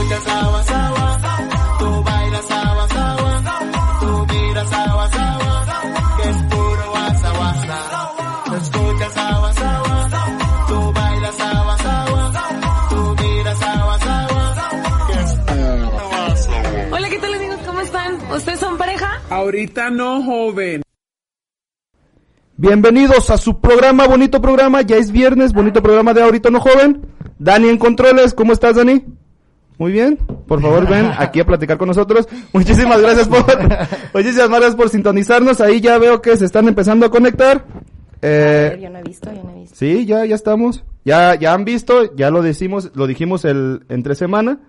escuchas agua, agua, tú bailas agua, agua, tú miras agua, agua, que es puro guasa, guasa. Escuchas agua, agua, tú bailas agua, agua, tú miras agua, agua, que es puro guasa, guasa. Hola, ¿qué tal amigos? ¿Cómo están? ¿Ustedes son pareja? Ahorita no, joven. Bienvenidos a su programa, bonito programa, ya es viernes, bonito programa de Ahorita No Joven. Dani en Controles, ¿cómo estás Dani? Muy bien, por favor ven aquí a platicar con nosotros. Muchísimas gracias por, muchísimas gracias por sintonizarnos, ahí ya veo que se están empezando a conectar. Eh, yo no he visto, yo no he visto. sí, ya, ya estamos. Ya, ya han visto, ya lo decimos, lo dijimos el, entre semana.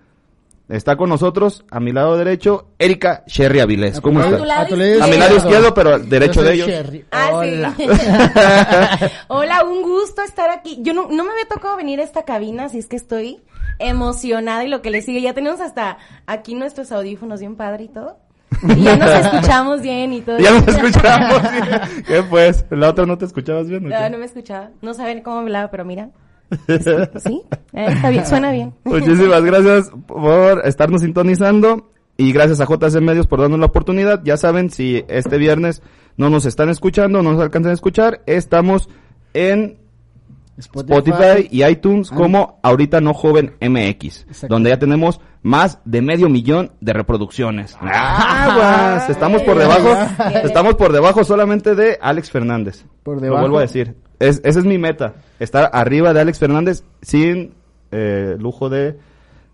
Está con nosotros, a mi lado derecho, Erika Sherry Avilés. ¿Cómo lado A tu lado A mi lado izquierdo, pero derecho Yo de ellos. Sherry. Ah, Hola. sí. Hola, un gusto estar aquí. Yo no, no me había tocado venir a esta cabina, así es que estoy emocionada y lo que le sigue. Ya tenemos hasta aquí nuestros audífonos bien padre y todo. Y ya nos escuchamos bien y todo. Ya nos escuchamos. ¿Qué pues? ¿La otra no te escuchabas bien? No, no me escuchaba. No saben cómo hablaba, pero mira. Sí, eh, está bien, suena bien. Muchísimas gracias por estarnos sintonizando y gracias a JC Medios por darnos la oportunidad. Ya saben, si este viernes no nos están escuchando, no nos alcanzan a escuchar, estamos en Spotify, y iTunes Ah. como Ahorita No Joven MX, donde ya tenemos más de medio millón de reproducciones. Aguas, estamos por debajo, estamos por debajo solamente de Alex Fernández. Por Lo vuelvo a decir. Es, esa es mi meta, estar arriba de Alex Fernández sin eh, lujo de,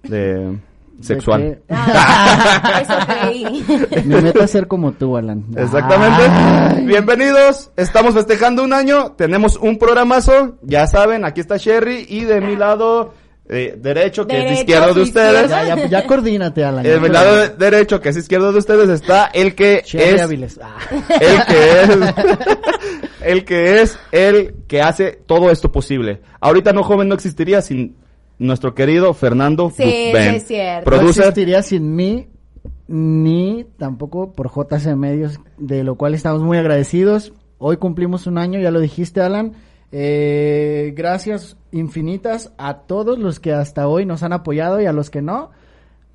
de sexual. Ah, eso creí. Mi meta es ser como tú, Alan. Exactamente. Ay. Bienvenidos. Estamos festejando un año. Tenemos un programazo. Ya saben, aquí está Sherry y de mi lado eh, derecho, que es de Derecho, izquierdo de ustedes. Ya, ya, ya coordínate, Alan. Mi lado de- derecho, que es izquierdo de ustedes, está el que es. Ah. el que es el que es el que hace todo esto posible. Ahorita no joven no existiría sin nuestro querido Fernando Sí, es cierto. No existiría sin mí, ni tampoco por JC Medios, de lo cual estamos muy agradecidos. Hoy cumplimos un año, ya lo dijiste, Alan. Eh, gracias infinitas a todos los que hasta hoy nos han apoyado y a los que no.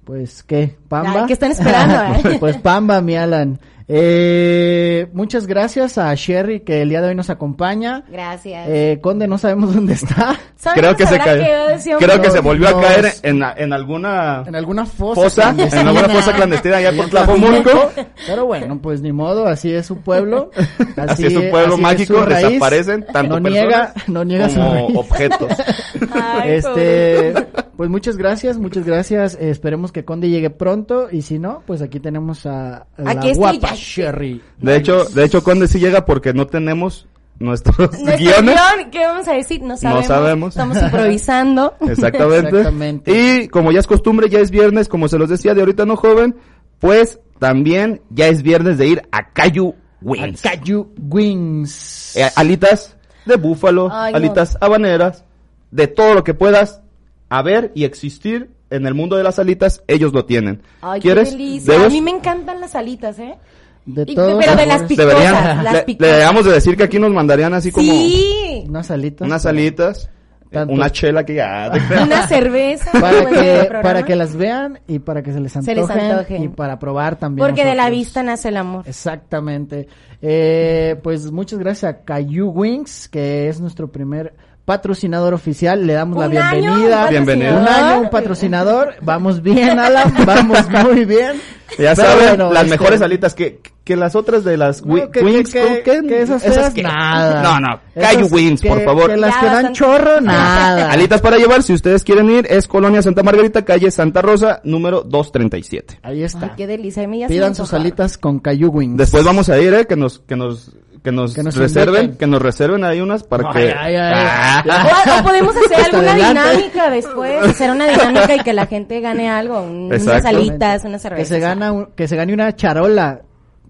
Pues, ¿qué? ¿Pamba? Ay, ¿qué están esperando, eh? pues Pamba, mi Alan. Eh, muchas gracias a Sherry que el día de hoy nos acompaña. Gracias. Eh, Conde, no sabemos dónde está. ¿Saben Creo que se cayó. Creo que se volvió a caer en, en alguna En alguna fosa. fosa, en clandestina. alguna fosa clandestina allá por Tlajomulco. Pero bueno, pues ni modo, así es su pueblo. Así es su pueblo así mágico, su raíz. desaparecen tanto no personas niega, no niega su como raíz. objetos. Ay, Este, pobre. Pues muchas gracias, muchas gracias. Eh, esperemos que Conde llegue pronto y si no, pues aquí tenemos a, a la Aquí guapa ya- Sherry. De hecho, de hecho Conde sí llega porque no tenemos nuestros Nuestro guiones. guion, ¿qué vamos a decir? No sabemos. sabemos. Estamos improvisando. Exactamente. Exactamente. Y como ya es costumbre, ya es viernes, como se los decía de ahorita no joven, pues también ya es viernes de ir a Cayu Wings. A Cayu Wings. Eh, alitas de búfalo, Ay, no. alitas habaneras, de todo lo que puedas haber y existir en el mundo de las alitas, ellos lo tienen. Ay, ¿Quieres? qué delicia. ¿Debes? A mí me encantan las alitas, ¿eh? de y- todos pero de las picosas, Deberían, las le, picosas. le de decir que aquí nos mandarían así como Sí. Unas alitas. unas alitas, Tanto- una chela que ya... Una cerveza. para que, programa. para que las vean y para que se les Se antojen, les antoje. y para probar también. Porque de la vista nace el amor. Exactamente. Eh, pues muchas gracias a Cayu Wings, que es nuestro primer patrocinador oficial. Le damos la año, bienvenida. un Bienvenido. Un año, un patrocinador. Vamos bien, Alan. Vamos muy bien. Ya Pero saben, bueno, las este- mejores alitas que, que las otras de las No, que- wings, que- ¿con qué? que esas Esas que- nada. No, no, Cayu Wings, que- por favor. Que las Ya, que dan chorro, nada. Alitas para llevar, si ustedes quieren ir, es Colonia Santa Margarita, calle Santa Rosa, número 237. Ahí está. Ay, qué delicia. Pidan sus alitas con Cayu Wings. Después vamos a ir, eh, que nos, que nos, que nos, Que nos reserven, inviten. que nos reserven ahí unas para Ay, que... ay, ay. Ah. O, o podemos hacer Hasta alguna adelante. dinámica después, hacer una dinámica y que la gente gane algo, un- unas alitas, unas que cervezas. se gana un- que se gane una charola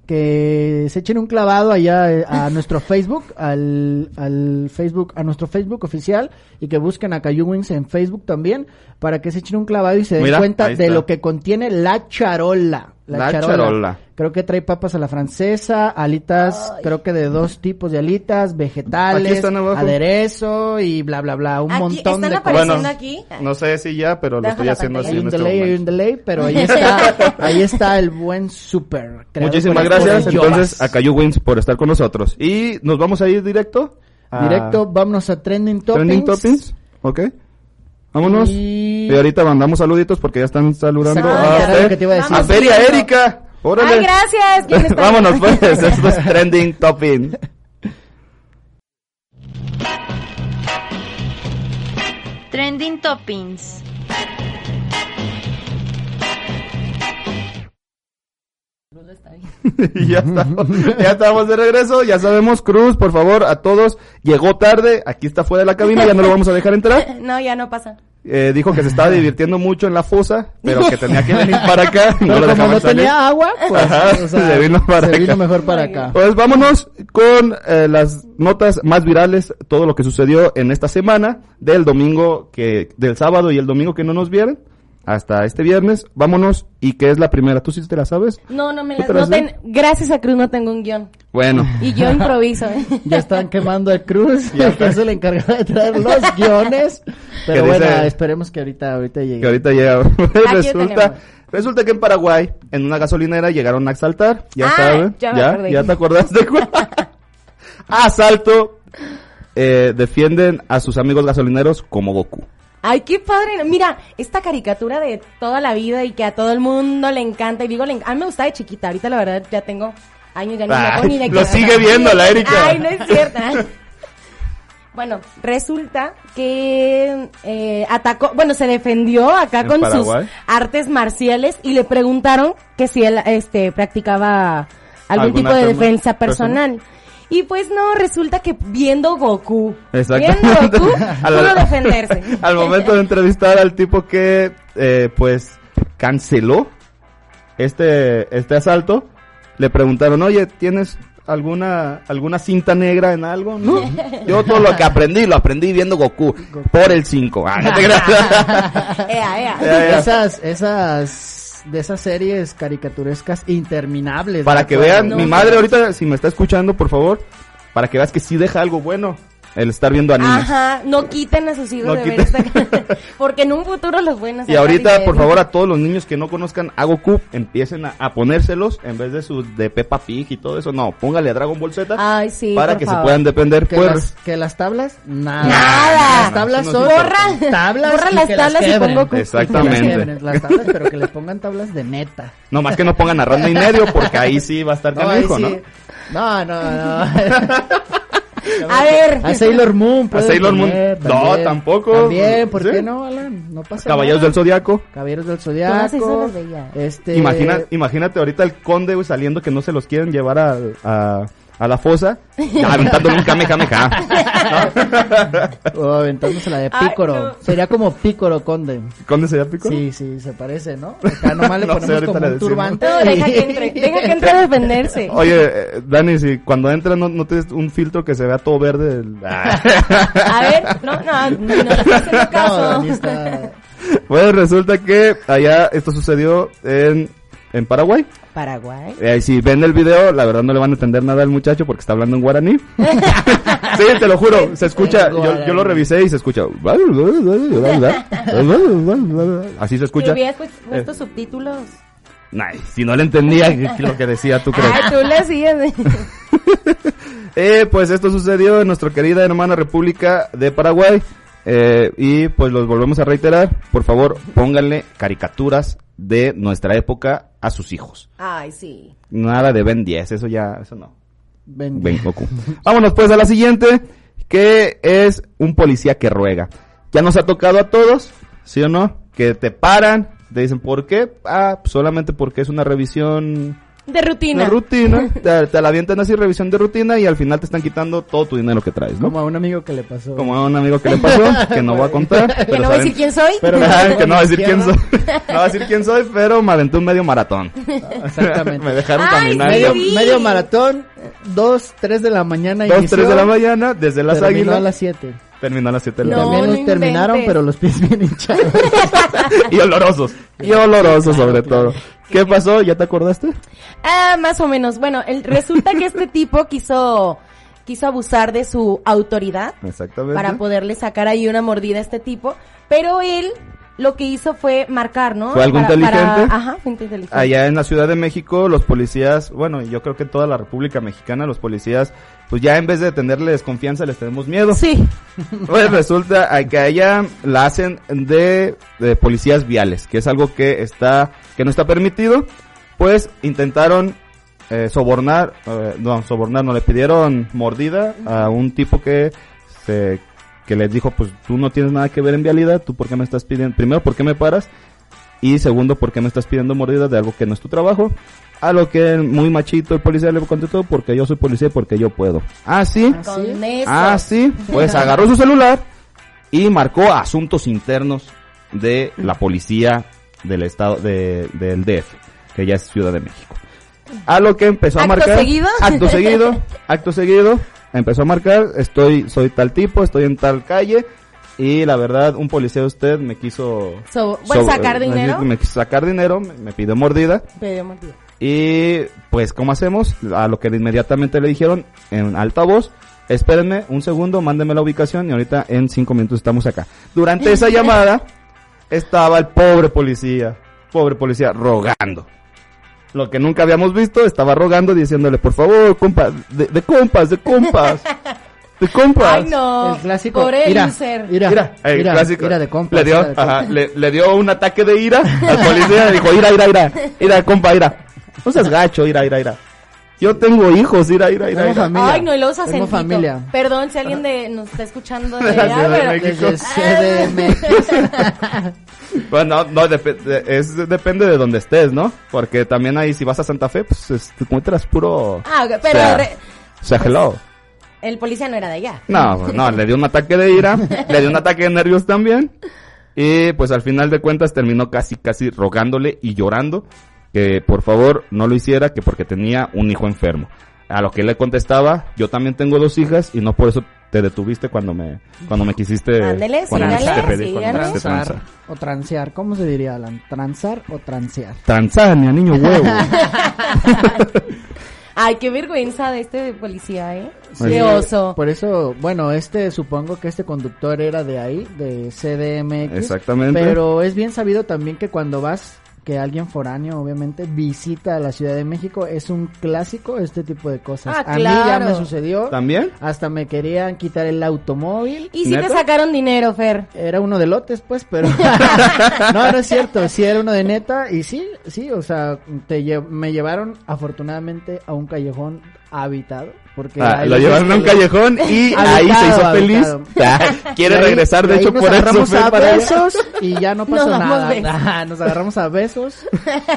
que se echen un clavado allá eh, a nuestro Facebook al, al Facebook a nuestro Facebook oficial y que busquen a Cayu Wings en Facebook también para que se echen un clavado y se den Mira, cuenta de está. lo que contiene la charola La, La charola. charola. Creo que trae papas a la francesa, alitas, creo que de dos tipos de alitas, vegetales, aderezo y bla, bla, bla. Un Aquí, montón ¿están de apareciendo Bueno, aquí? No sé si ya, pero lo estoy haciendo pantalla. así Hay en un este delay, hay un delay, pero ahí está, ahí está el buen super. Muchísimas gracias. Entonces, a Cayu Wins por estar con nosotros. Y nos vamos a ir directo. a Directo, vámonos a Trending Toppings. Trending Toppings. Ok. Vámonos. Y- Y ahorita mandamos saluditos porque ya están saludando Exactamente, a, que te iba a decir. a Feria. Erika. Órale. Ay, gracias. Vámonos pues. Esto es Trending Topping. Trending Toppings. y ya estamos, ya estamos de regreso, ya sabemos, Cruz, por favor, a todos, llegó tarde, aquí está fuera de la cabina, ya no lo vamos a dejar entrar. No, ya no pasa. Eh, dijo que se estaba divirtiendo mucho en la fosa, pero que tenía que venir para acá. Pero no lo como no salir. tenía agua, pues Ajá, o sea, se vino para se vino acá. mejor para acá. Pues vámonos con eh, las notas más virales, todo lo que sucedió en esta semana, del domingo que, del sábado y el domingo que no nos vieron, hasta este viernes. Vámonos, y que es la primera, ¿tú sí te la sabes? No, no me ¿Tú las... te No ten-? Gracias a Cruz no tengo un guion. Bueno. Y yo improviso. ¿eh? Ya están quemando el Cruz, Ya que es el encargado de traer los guiones. Pero bueno, dice- esperemos que ahorita, ahorita llegue. que ahorita llega. resulta, que en Paraguay, en una gasolinera, llegaron a asaltar. Ya Ah, saben. ya ya, ya te acordaste. Asalto. Eh, defienden a sus amigos gasolineros como Goku. Ay, qué padre. Mira, esta caricatura de toda la vida y que a todo el mundo le encanta. Y digo, le a mí me gustaba de chiquita. Ahorita la verdad ya tengo años, ya ni me Ay, acuerdo ni de lo sigue viendo la Erika. Ay, no es cierto. Bueno, resulta que eh, atacó, bueno, se defendió acá ¿En con Paraguay? sus artes marciales y le preguntaron que si él este practicaba algún ¿Algún tipo de defensa personal? personal. Y pues no, resulta que viendo Goku, viendo Goku, Al- pudo defenderse. Al momento de entrevistar al tipo que, eh, pues, canceló este, este asalto, le preguntaron, oye, ¿tienes alguna, alguna cinta negra en algo? No. Yo todo lo que aprendí, lo aprendí viendo Goku por el 5. Ah, no te. Ea, ea. Ya. Esas, esas, de esas series caricaturescas interminables. Para que vean, No. mi madre ahorita, si me está escuchando, por favor, para que veas que sí deja algo bueno el estar viendo animes. Ajá, no quiten a sus hijos No de ver esta porque en un futuro los pueden hacer. Y ahorita, por favor, a todos los niños que no conozcan a Goku, empiecen a, a ponérselos en vez de sus de Peppa Pig y todo eso. No, póngale a Dragon Ball Z Ay, sí, para que favor. se puedan defender. Que, Pues, las, que las tablas, nada. Nada. Las tablas son no Borra, tablas borra las que las tablas y pongo Goku. Exactamente. Que las tablas, pero que les pongan tablas de neta. no más que no pongan a Randa y medio porque ahí sí va a estar No, canijo, sí. No, no, no. A ver. A Sailor Moon. pueden Sailor Moon. No, también. tampoco. También, ¿por ¿Sí? qué no, Alan? No pasa Caballeros nada. del Zodiaco. Caballeros del Zodiaco. Este... Imagina, imagínate ahorita el conde güey, saliendo que no se los quieren llevar a, a, a la fosa, aventándole un kamehameha. O aventándose la de Ay, Pícoro. no. Sería como Pícoro Conde. ¿Conde sería pico? Sí, sí, se parece, ¿no? Acá nomás le No ponemos como un decimos. turbante. No, deja que entre, deja que entre a defenderse. Oye, eh, Dani, si cuando entras no, no tienes un filtro que se vea todo verde. el- Ah. A ver, no, no, no, no No, caso. Bueno, resulta que allá esto sucedió en, en Paraguay. Paraguay. Eh, si ven el video, la verdad no le van a entender nada al muchacho porque está hablando en guaraní. sí, te lo juro, se escucha, yo, yo lo revisé y se escucha. Así se escucha. hubieras pues, puesto subtítulos. Ay, si no le entendía lo que decía, ¿tú crees? Ay, tú le hacías. de- Eh, pues esto sucedió en nuestra querida hermana República de Paraguay. Eh, y pues los volvemos a reiterar. Por favor, pónganle caricaturas de nuestra época a sus hijos. Ay, sí. Nada de Ben 10, eso ya, eso no. Ven. Ben Goku. Vámonos pues a la siguiente, que es un policía que ruega. Ya nos ha tocado a todos, ¿sí o no? Que te paran, te dicen, ¿por qué? Ah, solamente porque es una revisión De rutina. de rutina. te, te la avientan así, revisión de rutina, y al final te están quitando todo tu dinero que traes, ¿no? Como a un amigo que le pasó. Como a un amigo que le pasó, que no voy a contar. que pero no voy a saben- decir quién soy. Pero- Ah, que no va a decir quién soy. No va a decir quién soy, pero me aventé un medio maratón. Exactamente. me dejaron Ay, caminando. Medio, Sí. medio maratón, dos, tres de la mañana Dos, inició, tres de la mañana, desde las terminó águilas. a las siete. Terminó a las siete de la No, mañana. También no nos terminaron, inventes. pero los pies bien hinchados. y olorosos. Y olorosos sobre todo. ¿Qué pasó? ¿Ya te acordaste? Ah, más o menos. Bueno, el, resulta que este tipo quiso, quiso abusar de su autoridad Exactamente. para poderle sacar ahí una mordida a este tipo, pero él lo que hizo fue marcar, ¿no? Fue algo Para- para- inteligente. Ajá, fue inteligente. Allá en la Ciudad de México, los policías, bueno, yo creo que en toda la República Mexicana, los policías, pues ya en vez de tenerles confianza, les tenemos miedo. Sí. Pues resulta que allá la hacen de, de policías viales, que es algo que está, que no está permitido. Pues intentaron eh, sobornar, eh, no, sobornar, no, le pidieron mordida a un tipo que se, que les dijo, pues tú no tienes nada que ver en vialidad, tú por qué me estás pidiendo, primero, ¿por qué me paras? Y segundo, ¿por qué me estás pidiendo mordida de algo que no es tu trabajo? A lo que muy machito el policía le contestó, porque yo soy policía y porque yo puedo. Ah, sí. Ah, sí. Pues agarró su celular y marcó asuntos internos de la policía del estado de, del DF, que ya es Ciudad de México. A lo que empezó a ¿Acto marcar. seguido? Acto seguido. Acto seguido. Empezó a marcar. Estoy, soy tal tipo, estoy en tal calle. Y la verdad, un policía de usted me quiso. So- bueno, so- sacar me- dinero. Me, quiso sacar dinero, me, me pidió mordida. Pero mordida. Y pues, ¿cómo hacemos? A lo que inmediatamente le dijeron en altavoz, espérenme un segundo, mándenme la ubicación y ahorita en cinco minutos estamos acá. Durante esa llamada estaba el pobre policía, pobre policía, rogando. Lo que nunca habíamos visto, estaba rogando diciéndole, por favor, compa, de, de compas, de compas, de compas. Ay, no. El clásico. Por el Ira, user. ira, Mira, el ira, clásico. ira de compas, le dio, ajá, compas. le, le dio un ataque de ira al policía le dijo, ira, ira, ira, ira, compa, ira. No seas gacho, ira, ira, ira. Yo tengo hijos, ira, ira, ira, Tenemos ira. familia. Ay, no, y luego se Tenemos acentito. familia. Perdón si alguien de, nos está escuchando de De la allá, Ciudad de pero- México. Desde CDMX. Bueno, no, de- es, depende de donde estés, ¿no? Porque también ahí, si vas a Santa Fe, pues es- te encuentras puro... Ah, ok, pero o sea, re- o sea, hello. el policía no era de allá. No, no, le dio un ataque de ira, le dio un ataque de nervios también. Y pues al final de cuentas terminó casi, casi rogándole y llorando que por favor no lo hiciera, que porque tenía un hijo enfermo. A lo que él le contestaba, yo también tengo dos hijas y no por eso te detuviste cuando me, cuando me quisiste, Ándele, cuando me sígale, quisiste pedir, cuando me sígale. quisiste Transar o transear. ¿Cómo se diría, Alan? ¿Transar o transear? Transania, niño huevo. Ay, qué vergüenza de este policía, ¿eh? Sí. Qué oso. Por eso, bueno, este, supongo que este conductor era de ahí, de CDMX. Exactamente. Pero es bien sabido también que cuando vas, que alguien foráneo, obviamente, visita a la Ciudad de México, es un clásico este tipo de cosas. Ah, A mí ya claro. me sucedió. ¿También? Hasta me querían quitar el automóvil. Y si te ¿Neta? sacaron dinero, Fer. Era uno de lotes, pues, pero... no, no es cierto, sí era uno de neta y sí, sí, o sea, te lle- me llevaron afortunadamente a un callejón habitado, porque... Ah, lo llevaron a un callejón y Habitado, ahí se hizo feliz. habitado. Ah, Quiere ahí- regresar, de hecho, nos por eso agarramos fue a para besos y ya no pasó Nos nada. nos agarramos a besos.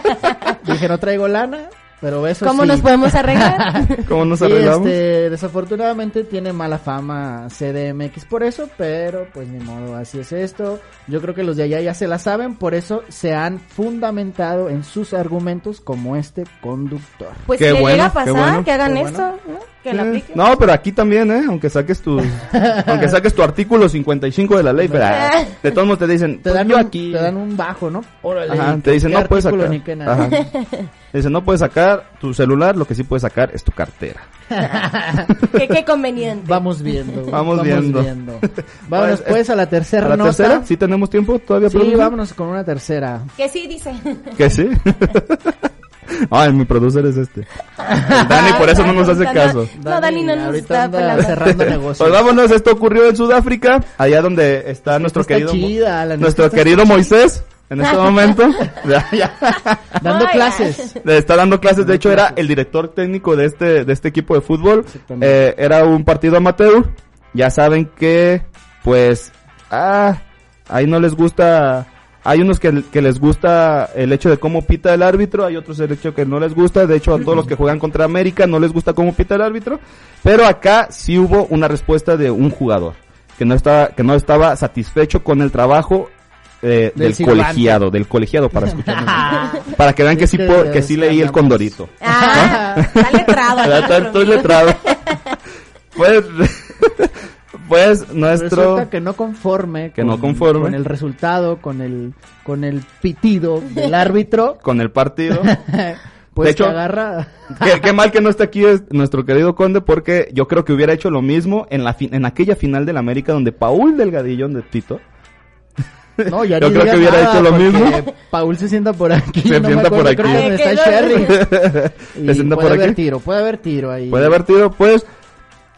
Dije, no traigo lana, pero besos ¿Cómo sí. nos podemos arreglar? ¿Cómo nos Y arreglamos? este, desafortunadamente tiene mala fama CDMX por eso, pero pues ni modo, así es esto. Yo creo que los de allá ya se la saben, por eso se han fundamentado en sus argumentos como este conductor. Pues Qué si le bueno, llega a pasar, bueno. que hagan Qué esto, ¿no? Que la apliquen. No, pero aquí también, ¿eh? Aunque saques tu, aunque saques tu artículo 55 de la ley, pero ah, de todos modos te dicen, Te pues dan, yo un, aquí. te dan un bajo, ¿no? Órale, Ajá, te dicen, ¿qué no puedes sacar. ni qué nada? Ajá. Te dicen, no puedes sacar tu celular, lo que sí puedes sacar es tu cartera. Qué, qué conveniente. Vamos viendo. Vamos viendo. Vámonos Pues, pues a la tercera ¿A la nota. tercera? ¿Sí tenemos tiempo todavía? Sí, vámonos con una tercera. Que sí, dice. ¿Que sí? Ay, mi producer es este. El Dani por eso no nos hace caso. No, Dani no nos ahorita está anda pelando. cerrando negocios. Pues vámonos, esto ocurrió en Sudáfrica, allá donde está nuestro está querido chida, la nuestro está querido Moisés en este momento. Ya, ya. Dando Ay, clases. Le está dando clases, de hecho era el director técnico de este de este equipo de fútbol. Exactamente. Eh, era un partido amateur. Ya saben que pues ah ahí no les gusta hay unos que, que les gusta el hecho de cómo pita el árbitro, hay otros el hecho que no les gusta, de hecho a todos los que juegan contra América no les gusta cómo pita el árbitro, pero acá sí hubo una respuesta de un jugador que no estaba que no estaba satisfecho con el trabajo eh, Del colegiado, del colegiado para escuchar para que vean que sí que puedo- que sí leí el condorito. Ah, está letrado. Estoy letrado. Pues, Pues nuestro... Resulta que no conforme, Que no conforme. con el resultado, con el, con el pitido del árbitro, Con el partido. pues De hecho- que agarra. qué, qué mal que no esté aquí es nuestro querido Conde porque yo creo que hubiera hecho lo mismo en la fi- en aquella final del América donde Paul Delgadillo de Tito No, ya Yo creo que hubiera nada, hecho lo mismo. Paul se sienta por aquí. Se no sienta por aquí. creo que donde está Sherry. se Y sienta puede por haber aquí. tiro, puede haber tiro ahí. Puede haber tiro, pues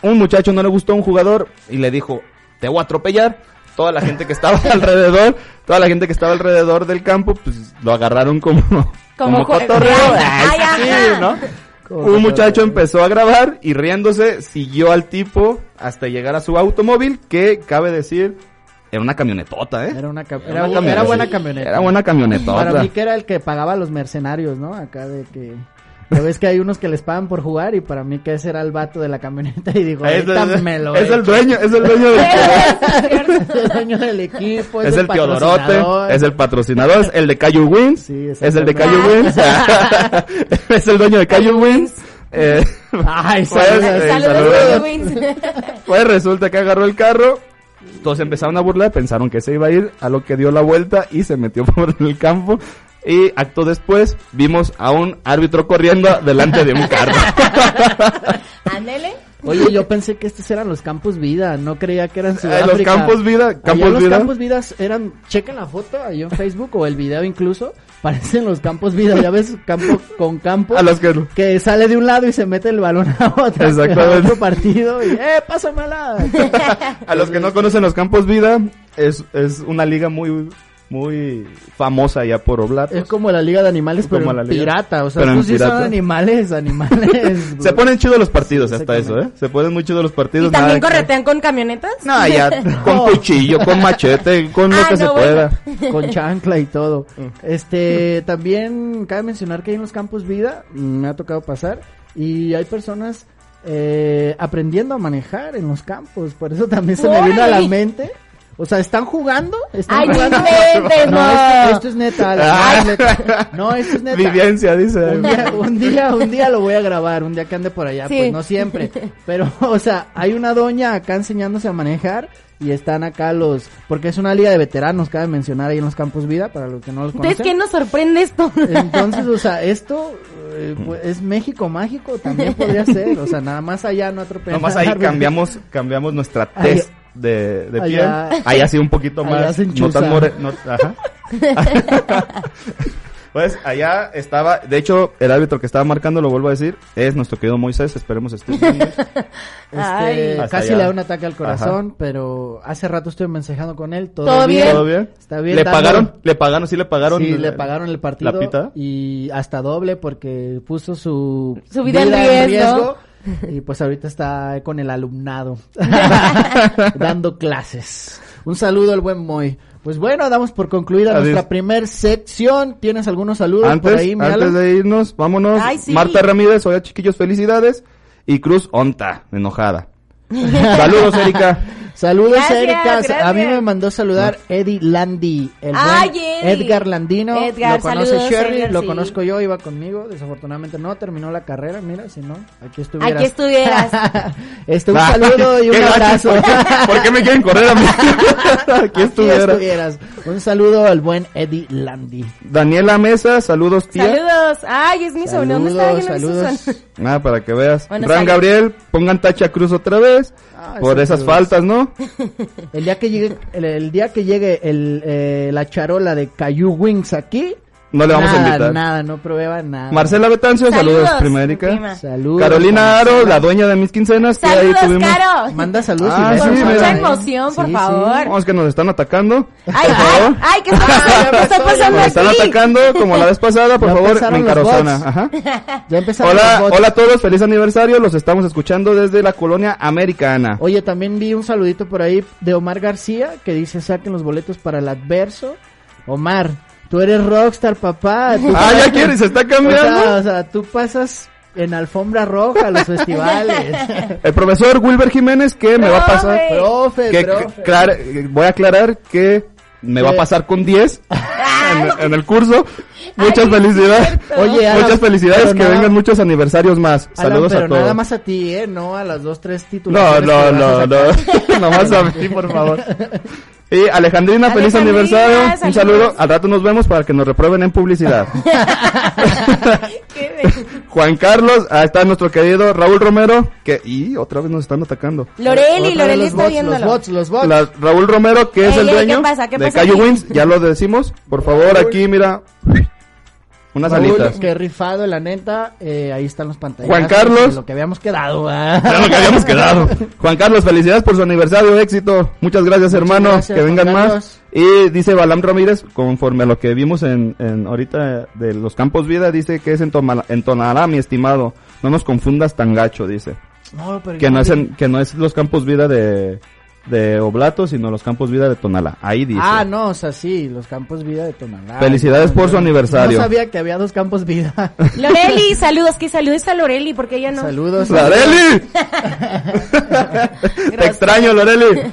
un muchacho no le gustó a un jugador y le dijo, te voy a atropellar. Toda la gente que estaba alrededor, toda la gente que estaba alrededor del campo, pues lo agarraron como, como, co- cotorreo. Ay, Ay, sí, ajá. ¿no? Como Un muchacho empezó a grabar y riéndose siguió al tipo hasta llegar a su automóvil que cabe decir era una camionetota, ¿eh? Era una, cam- Era una bu- era camioneta. buena camioneta. Era buena camionetota. Para mí que era el que pagaba a los mercenarios, ¿no? Acá de que... Ya ves que hay unos que les pagan por jugar y para mí que ese era el vato de la camioneta y digo, Es, ahorita el- me lo es echo". el dueño, es el dueño del es el dueño del equipo, es, es, el Teodorote, es el patrocinador, es el de Cayu Wins, Sí, es el de. Cayu Wins, es el dueño de Cayu Wins. Eh, Ay, pues, saludos. eh, saludos. Wins. pues resulta que agarró el carro, todos empezaron a burlar, pensaron que se iba a ir, a lo que dio la vuelta y se metió por el campo. Y acto después vimos a un árbitro corriendo delante de un carro. Ándele. Oye, yo pensé que estos eran los Campos Vida, no creía que eran Eh, Sudáfrica. los Campos Vida, Allá Campos los Vida. Campos Vidas eran, chequen la foto ahí en Facebook o el video incluso, parecen los Campos Vida, ya ves, campo con campo. A los que que sale de un lado y se mete el balón a otro, Exactamente. a otro partido y ¡eh, pásamela! A los que no conocen los Campos Vida, es, es una liga muy, muy famosa ya por Oblatos. Es como la Liga de Animales, pero Como en la liga. pirata, o sea, Pero en estos sí son pirata. animales, animales. Se ponen chidos los partidos Sí, hasta eso, ¿eh? Se ponen muy chidos los partidos. ¿Y también nada que- corretean con camionetas? No, ya, con cuchillo, con machete, con lo Ah, que se pueda. con chancla y todo. Mm. Este, también cabe mencionar que hay en los campos vida, me ha tocado pasar, y hay personas eh, aprendiendo a manejar en los campos, por eso también se me vino a la mente. O sea, ¿están jugando? ¿Están Ay, no jugando? inventes, No, no. esto, esto es neta. Ah. no, es neta. No, esto es neta. Vivencia, dice. Un día, un día, un día lo voy a grabar, un día que ande por allá, Sí. pues no siempre. Pero, o sea, hay una doña acá enseñándose a manejar y están acá los, porque es una liga de veteranos, cabe mencionar ahí en los campos vida, para los que no los Entonces, conocen. ¿qué nos sorprende esto? Entonces, o sea, esto eh, pues, es México mágico, también podría ser, o sea, nada más allá no atropellan. Nomás al ahí cambiamos, cambiamos nuestra test de, de piel. allá- Ahí sí un poquito allá más. No tan more, no, ajá. Pues allá estaba, de hecho, el árbitro que estaba marcando, lo vuelvo a decir, es nuestro querido Moisés, esperemos esté bien. Este, casi allá. le da un ataque al corazón, pero hace rato estuve mensajando con él, todo, ¿Todo bien. bien? ¿Todo bien? Está bien, ¿Le dando- pagaron? ¿Le pagaron? ¿Sí le pagaron? Sí, le pagaron el partido ¿La pita? y hasta doble porque puso su, Su vida en riesgo. y pues ahorita está con el alumnado dando clases. Un saludo al buen Moy. Pues bueno, damos por concluida Adiós. nuestra primer sección. ¿Tienes algunos saludos Antes, por ahí, antes Alan? de irnos, vámonos. Ay, sí. Marta Ramírez, hola chiquillos, felicidades. Y Cruz Onta, enojada. Saludos, Erika. Saludos, Gracias, Erika. A mí me mandó saludar Eddie Landi, el Ay, buen Eddie. Edgar Landino. Edgar, lo conoce saludos, Sherry, Edgar, lo sí. conozco yo, iba conmigo. Desafortunadamente no terminó la carrera, mira, si no, aquí estuvieras. Aquí estuvieras. este, un Va. saludo y un abrazo. ¿Por qué, por qué me quieren correr a mí? Aquí Aquí estuviera. estuvieras. Un saludo al buen Eddie Landi. Daniela Mesa, saludos, tía. Saludos. Ay, es mi sobrino. ¿Dónde está? Saludos. Ah, para que veas. Bueno, Ran. Gabriel, pongan tacha Cruz otra vez. Ah, por esa esas faltas, ¿no? El día que llegue, el, el día que llegue el, eh, la charola de Cayu Wings aquí, No le vamos nada, a invitar. nada, no prueba nada. Marcela Betancio, saludos, Saludos, mi prima. Saludos. Carolina Aro, la dueña de mis quincenas. que ahí Saludos, tuvimos- Caro. Manda saludos Ah, y sí, mucha emoción, por Sí, sí. favor. Vamos que nos están atacando. Ay, ay, ay, ¿qué está pasando? ¿Qué está pasando Nos están atacando como la vez pasada, por Ya favor, bots. Ajá. Ya empezaron Hola, los hola a todos, feliz aniversario. Los estamos escuchando desde la colonia americana. Oye, también vi un saludito por ahí de Omar García que dice saquen los boletos para el adverso. Omar, tú eres rockstar, papá. Tú Ah, ya quiere, se está O cambiando. sea, o sea, tú pasas en alfombra roja a los festivales. El profesor Wilber Jiménez que me va a pasar. Profe. Que, profe. voy a aclarar que me va a pasar con 10 en, en el curso. Muchas Ay, felicidades. Oye, Alan, Muchas felicidades, que nada- vengan muchos aniversarios más. Alan, Saludos pero a todos. nada más a ti, ¿eh? No a las dos, tres No, titulaciones. no, no, no. sacar. Nomás a mí, por favor. Y Alejandrina, feliz Alejandrina, aniversario. Un saludo. Al rato nos vemos para que nos reprueben en publicidad. Juan Carlos, ahí está nuestro querido Raúl Romero, que y otra vez nos están atacando. Loreli, Loreli los está bots, viéndolo. Los bots, los bots. La- Raúl Romero, que es el ey, dueño ¿qué pasa? ¿Qué de pasa Cayo? Wins, ya lo decimos. Por favor, aquí mira unas Raúl, alitas. Qué rifado, la neta. Eh, ahí están los pantallas. Juan Carlos. Lo que habíamos quedado. Lo que habíamos quedado. Juan Carlos, felicidades por su aniversario, éxito. Muchas gracias, hermano. gracias, que vengan más. Y dice Balam Ramírez, conforme a lo que vimos en, en ahorita de los campos vida, dice que es en, Toma- en Tonalá, mi estimado. No nos confundas tan gacho, dice. No, pero Que no es en, que no es los campos vida de, de Oblato, sino los campos vida de Tonalá. Ahí dice. Ah, no, o sea, sí, los campos vida de Tonalá. Felicidades por su aniversario. No sabía que había dos campos vida. Loreli, saludos, que saludes a Loreli, porque ella no. Saludos. ¡Loreli! Te extraño, Loreli.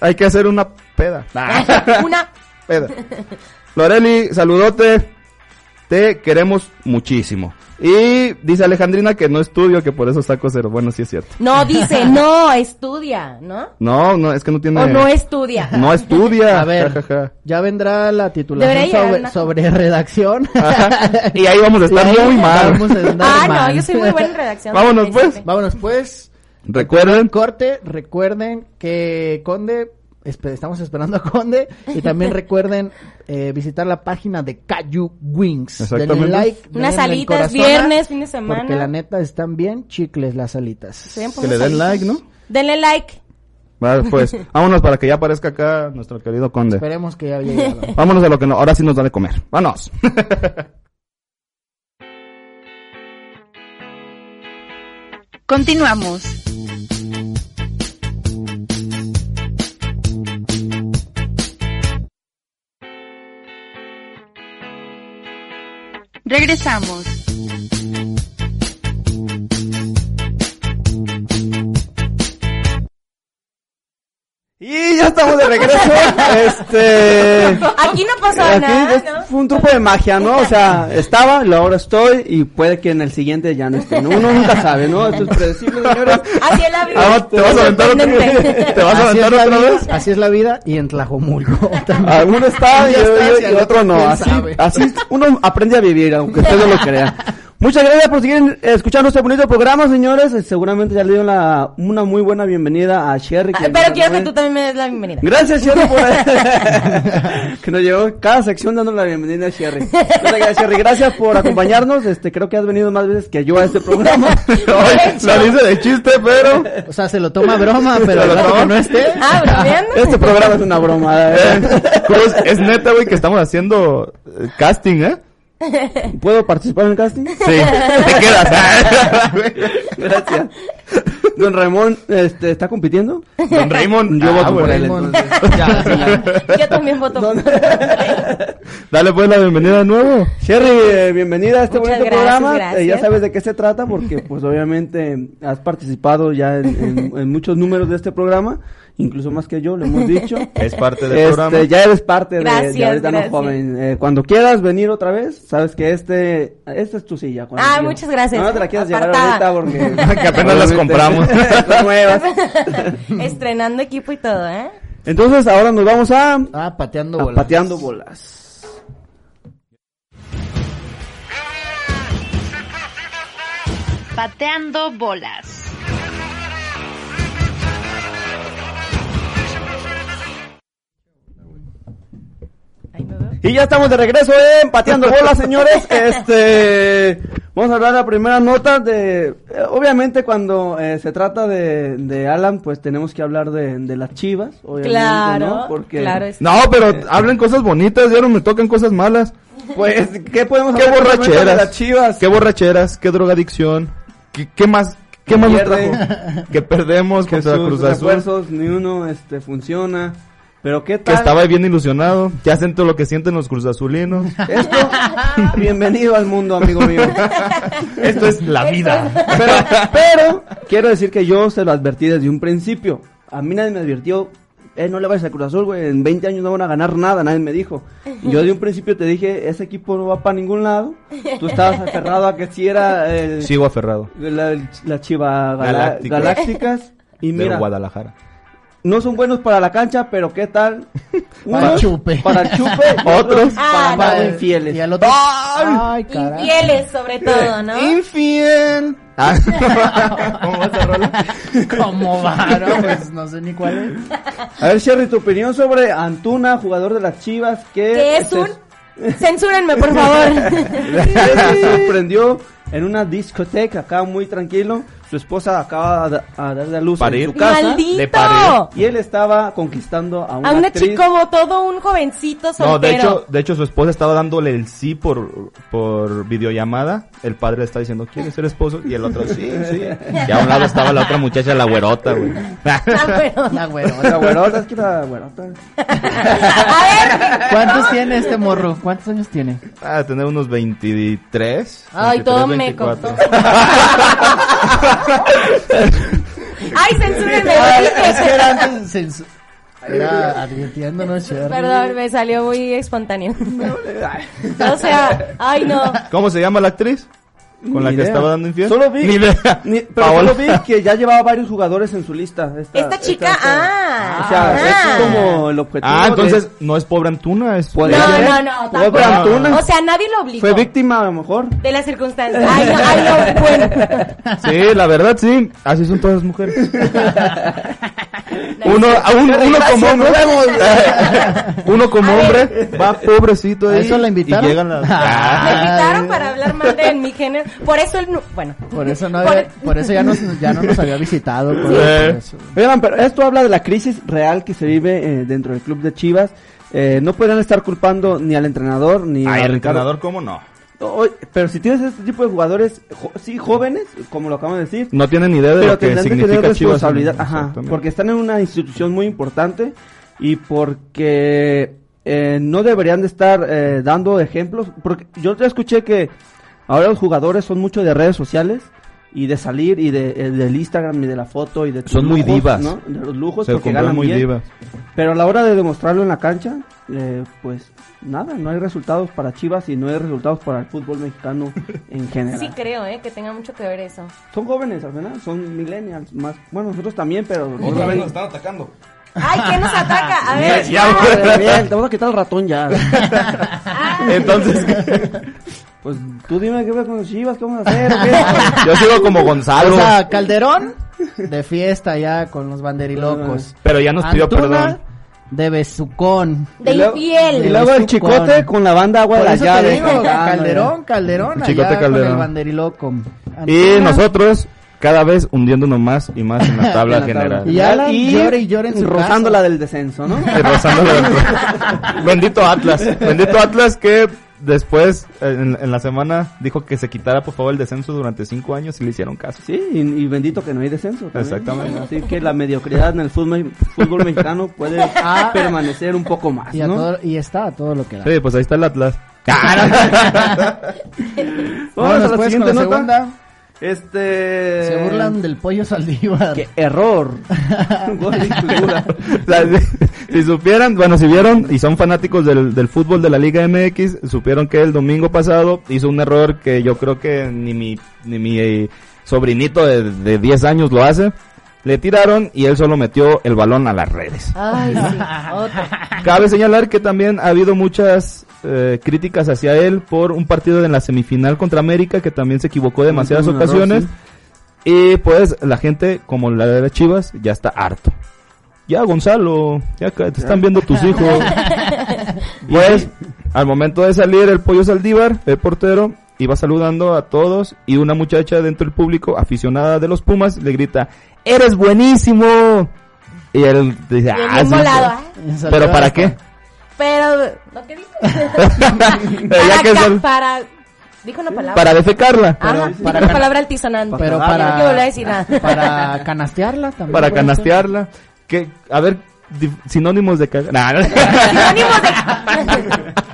Hay que hacer una peda. Una. Peda. Loreli, saludote. Te queremos muchísimo. Y dice Alejandrina que no estudio, que por eso saco cero. Bueno, sí es cierto. No, dice, no, estudia, ¿no? No, no, es que no tiene... O no estudia. No estudia. A ver, Ja, ja, ja. ya vendrá la titulación sobre, una- sobre redacción. Ajá. Y ahí vamos a estar muy mal. vamos a andar Ah, no, yo soy muy buena en redacción. Vámonos, pues. Vámonos pues. Recuerden, Corte, recuerden que Conde, espe- estamos esperando a Conde. Y también recuerden eh, visitar la página de Cayu Wings. Denle like. Unas denle alitas, corazona, viernes, fin de semana. Porque la neta están bien chicles las alitas. Sí, pues, que le den like, ¿no? Denle like. Va, pues, vámonos para que ya aparezca acá nuestro querido conde. Esperemos que ya haya llegado. Vámonos a lo que no, ahora sí nos da de comer. Vámonos. Continuamos. Regresamos. Ya estamos de regreso. este. Aquí no pasó Aquí nada, es- ¿no? fue un truco de magia, ¿no? O sea, estaba, y ahora estoy y puede que en el siguiente ya no esté. ¿no? Uno nunca sabe, ¿no? Esto es predecible, señores. Así es la vida. Ah, ¿Te vas a aventar otra vez? Sorprendente. ¿Te vas a Así es, aventar la otra vida, vez? así es la vida y en Tlajomulco también. Ah, uno está y, y- y otro no. Así, así uno aprende a vivir, aunque usted no lo crea. Muchas gracias por seguir escuchando este bonito programa, señores. Seguramente ya le dieron la, una muy buena bienvenida a Sherry. Ah, que Pero quiero que tú también me des la bienvenida. Gracias, Sherry, por que nos llevó cada sección dando la bienvenida a Sherry. Muchas gracias, Sherry. Gracias por acompañarnos. Este, creo que has venido más veces que yo a este programa. Ay, lo dice de chiste, pero... O sea, se lo toma broma, pero lo toma. que no esté. Ah, bromeando. Este programa es una broma. ¿eh? Cruz, es neta, güey, que estamos haciendo eh, casting, ¿eh? ¿Puedo participar en el casting? Sí, te quedas. Gracias. Don Ramón, este, ¿está compitiendo? Don Raymond, Yo ah, voto por bueno. él, Raymond. entonces. Ya, sí, ya. Yo también voto por Dale pues la bienvenida de nuevo. Sherry, eh, bienvenida a este Muchas bonito gracias, programa. gracias. Eh, ya sabes de qué se trata porque pues obviamente has participado ya en, en- en muchos números de este programa, incluso más que yo, lo hemos dicho. Es parte del Este, programa. ya eres parte de, de Gracias, ahorita no gracias. joven. Eh, cuando quieras venir otra vez, sabes que este, esta es tu silla. cuando Ah, quieras. muchas gracias. No te la quieras llevar ahorita porque Que apenas las compramos. nuevas. Estrenando equipo y todo, ¿eh? Entonces ahora nos vamos a, Ah, pateando a bolas. pateando bolas. Pateando bolas. Y ya estamos de regreso en Pateando Bolas, señores. Este, vamos a hablar de la primera nota de, eh, obviamente cuando eh, se trata de, de Alan, pues tenemos que hablar de, de las chivas, obviamente, Claro, ¿no? Porque, claro. es- No, pero hablen cosas bonitas, ya no me tocan cosas malas. pues, ¿qué podemos Qué hablar borracheras. de las chivas? Qué borracheras, qué drogadicción. ¿Qué, qué más? ¿Qué más nos Pierde. trajo? Que perdemos que contra sus Cruz Azul. refuerzos, ni uno, este, funciona. Pero qué Que tal. estaba bien ilusionado. Ya siento lo que sienten los Cruz Azulinos. Esto, bienvenido al mundo, amigo mío. Esto es la vida. Pero, pero, quiero decir que yo se lo advertí desde un principio. A mí nadie me advirtió eh, no le vayas a Cruz Azul, güey, en 20 años no van a ganar nada, nadie me dijo. Y yo de un principio te dije, ese equipo no va para ningún lado. Tú estabas aferrado a que si era el, Sigo aferrado. la, la Chiva Galácticas. Galácticas. Y De mira, Guadalajara. No son buenos para la cancha, pero ¿qué tal? Para Unos chupe. Para el chupe. Otros. Ah, para no. infieles. Y al otro... Ay. Infieles, sobre todo, ¿no? Infiel. Ah, ¿Cómo va esa rola? ¿Cómo va? No, pues no sé ni cuál es. A ver, Sherry, tu opinión sobre Antuna, jugador de las Chivas, que... ¿Qué es se- un? Censúrenme, por favor. se sorprendió en una discoteca acá muy tranquilo. Su esposa acaba de a dar a luz Parir. en su casa. Le ¡Maldito! parió. Y él estaba conquistando a una, A una actriz. chica como todo un jovencito soltero. No, de hecho, de hecho su esposa estaba dándole el sí por, por videollamada. El padre le está diciendo, ¿quieres ser esposo? Y el otro, sí, sí. Y a un lado estaba la otra muchacha, la güerota, güey. La güerota. La güerota, es que la güerota. A ver. ¿Cuántos tiene este morro? ¿Cuántos años tiene? Ah, tener unos 23. Ay, 23, todo 24. meco. Ay, censúrenme. Es que era antes censu- Era. Perdón, me salió muy espontáneo. o sea, ay no. ¿Cómo se llama la actriz? ¿Con la que estaba dando infiel? Solo vi, Ni idea. ni- pero Paola. solo vi que ya llevaba varios jugadores en su lista. Esta, Esta chica, esta- ah. O sea, ah. es como el objetivo. Ah, de- entonces no es pobre Antuna, es... Puede No, ser. no, no, Pobre tampoco. Antuna. O sea, nadie lo obligó. Fue víctima a lo mejor. De las circunstancias. Ay, no, ay, no, bueno. Sí, la verdad sí, así son todas las mujeres. Uno, a un- uno como hombre, uno como hombre va pobrecito ¿A ahí eso la invitaron? y llegan las... Me Ah, invitaron para hablar mal de mi género. Por eso él no, bueno. Por eso no, Por- había- por eso ya, nos, ya no nos había visitado. por- Sí. por eso. Oigan, pero esto habla de la crisis real que se vive eh, dentro del club de Chivas. Eh, no podrían estar culpando ni al entrenador ni Ay, a el Ricardo- entrenador, ¿cómo no? Pero si tienes este tipo de jugadores, jo- sí, jóvenes, como lo acabamos de decir, No tienen idea de lo que tener significa Chivas. responsabilidad, ajá, porque están en una institución muy importante y porque eh, no deberían de estar eh, dando ejemplos, porque yo ya escuché que ahora los jugadores son mucho de redes sociales y de salir y de, eh, del Instagram y de la foto y de Son muy lujos, divas. ¿no? De los lujos Se porque ganan muy bien. divas. Pero a la hora de demostrarlo en la cancha, eh, pues nada, no hay resultados para Chivas y no hay resultados para el fútbol mexicano en general. Sí creo, ¿eh? Que tenga mucho que ver eso. Son jóvenes al final, son millennials más. Bueno, nosotros también, pero... están atacando. Ay, ¿quién nos ataca? A ver. Ya, ah, Bien, bien, te vamos a quitar el ratón ya. ah. Entonces, Pues tú dime qué ves con los Chivas, qué vamos a hacer, qué? yo sigo como Gonzalo, O sea, Calderón de fiesta ya con los banderilocos. pero ya nos pidió Antuna perdón. de besucón. De infiel. Y luego el chicote con la banda Agua de la Llave. cantando, Calderón, Calderón, Chicote con el banderiloco. Y nosotros cada vez hundiéndonos más y más en la tabla En la general. Y Alan llore y llore en su rozando casa. la del descenso, ¿no? Y rozándole el- Bendito Atlas. Bendito Atlas que después, en, en la semana, dijo que se quitara por favor el descenso durante cinco años y le hicieron caso. Sí, y, y bendito que no hay descenso. también. Exactamente. Así que la mediocridad en el fútbol, fútbol mexicano puede Ah. permanecer un poco más, Y, a ¿no? todo- y está todo lo que da. Sí, pues ahí está el Atlas. Vamos a la siguiente la nota. segunda. Este... Se burlan del pollo Saldívar. ¡Qué error! Si supieran, bueno, si vieron y son fanáticos del, del fútbol de la Liga MX, supieron que el domingo pasado hizo un error que yo creo que ni mi, ni mi eh, sobrinito de, de 10 años lo hace. Le tiraron y él solo metió el balón a las redes. Ay, sí. Cabe señalar que también ha habido muchas eh, críticas hacia él por un partido en la semifinal contra América que también se equivocó demasiadas error, ocasiones. sí. Y pues la gente, como la de Chivas, ya está harto. Ya, Gonzalo, ya te están viendo tus hijos. pues, al momento de salir el pollo Saldívar, el portero, iba saludando a todos y una muchacha dentro del público, aficionada de los Pumas, le grita, ¡Eres buenísimo! Y él dice, ¡Ah, sí". ¿eh? ¿Pero para qué? Pero, ¿no qué dijo? Para, que para, dijo una palabra. para defecarla. Ajá, Pero dijo para una can- palabra altisonante. Pero para, no quiero volver a decir nada. para canastearla también. para canastearla. Que, a ver, di- sinónimos de cagar. Nah, no. Sinónimos de...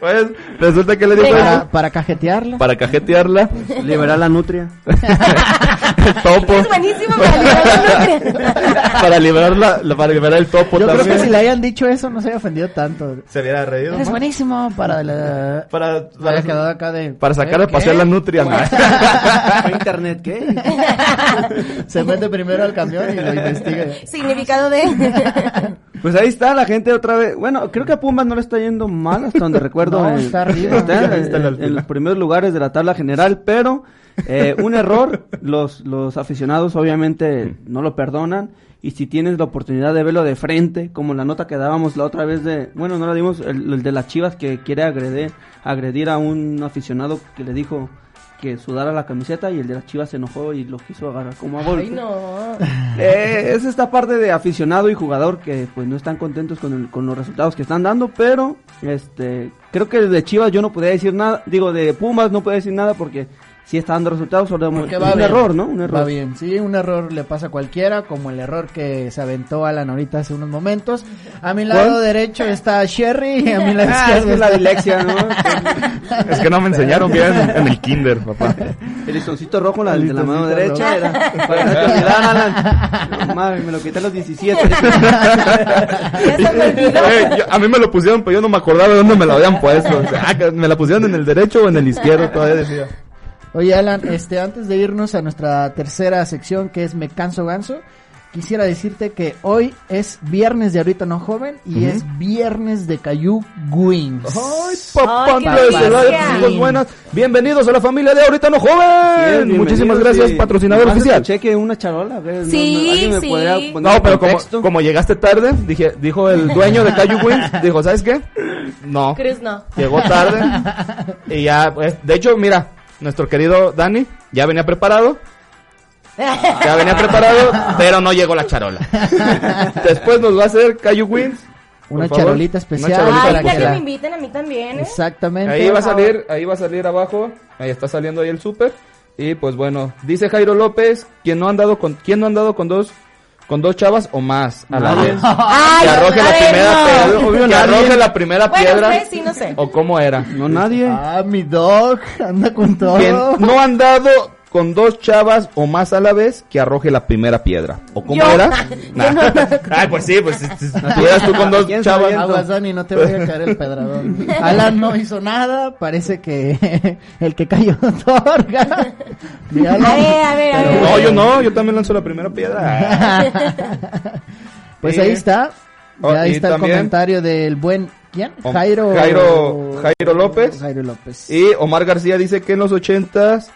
Pues resulta que le dijo Para, eso para cajetearla. para cajetearla. Liberar la nutria. el topo. Es buenísimo para liberar la nutria. para liberar la, para liberar el topo Yo creo que si le hayan dicho eso no se había ofendido tanto. Se hubiera reído. Es buenísimo para la... Para, Para acá de... para sacar a pasear la nutria. ¿no? ¿Fue internet qué? Se mete primero al camión y lo investiga. Significado de... Pues ahí está la gente otra vez. Bueno, creo que a Pumas no le está yendo mal hasta donde recuerdo. No, en- está arriba. Está, en- Está en la en, fila. los primeros lugares de la tabla general, pero eh, un error, los, los aficionados obviamente no lo perdonan. Y si tienes la oportunidad de verlo de frente, como la nota que dábamos la otra vez de, bueno, no la dimos, el, el de las chivas que quiere agredir, agredir a un aficionado que le dijo que sudara la camiseta y el de las chivas se enojó y lo quiso agarrar como a golpe. Ay, no. Eh, es esta parte de aficionado y jugador que pues no están contentos con, el- con los resultados que están dando, pero este creo que de Chivas yo no podía decir nada, digo de Pumas no podía decir nada porque sí está dando resultados, solo un va bien. error, ¿no? Un Va error. bien, sí, un error le pasa a cualquiera, como el error que se aventó Alan ahorita hace unos momentos. A mi lado ¿Cuál? derecho está Sherry y a mi lado Ah, es izquierdo que es la está- dilexia, ¿no? Es que no me enseñaron bien en el kinder, papá. El listoncito rojo la, El de la mano derecha era para que Alan. No, mames, me lo quité a los 17. Ya se me olvidó. Eh, yo- a mí me lo pusieron, pero yo no me acordaba de dónde me lo habían puesto. O sea, ah, me la pusieron en el derecho o en el izquierdo, todavía decía. Oye, Alan, este, antes de irnos a nuestra tercera sección, que es Me Canso Ganso, quisiera decirte que hoy es viernes de Ahorita No Joven y es viernes de Cayu Wings. Ay, papá, Ay, buenas. Bienvenidos a la familia de Ahorita No Sí, Joven. bienvenido, Muchísimas gracias, sí. patrocinador oficial. escuché que una charola. no, Sí, no, ¿alguien me sí. podría poner No, pero como, como llegaste tarde, dije, dijo el dueño de Cayu Wings, dijo, ¿sabes qué? No. Cruz no. Llegó tarde. y ya, pues, de hecho, mira, nuestro querido Dani ya venía preparado. Ya venía preparado, pero no llegó la charola. Después nos va a hacer Cayu Wings. por Una charolita Una especial charolita para que ya que la- me inviten a mí también, ¿eh? Exactamente. Ahí va a salir, ahí va a salir abajo, ahí está saliendo ahí el súper. Y pues bueno, dice Jairo López, quien no ha andado con, quién no ha andado con dos, con dos chavas o más a la vez. Ay, que arroje a la ver, primera no. piedra, Obvio, que arroje la primera Bueno, piedra. ustedes sí, no sé. O cómo era. No, nadie. Ah, mi dog anda con todo. Quien no ha andado con dos chavas o más a la vez, que arroje la primera piedra. ¿O cómo Yo. era? Yo no- Ay, pues sí, pues estuvieras tú con dos ¿Quién chavas. Aguas, Dani, no te voy a caer el pedradón. Alan no hizo nada, parece que el que cayó otorga. A ver, a ver, a ver. No, yo no, yo también lanzo la primera piedra. Pues Sí. ahí está. Oh, Ya ahí está el también- comentario del buen. ¿Quién? Jairo. Jairo- Jairo López. Jairo López. Y Omar García dice que en los ochentas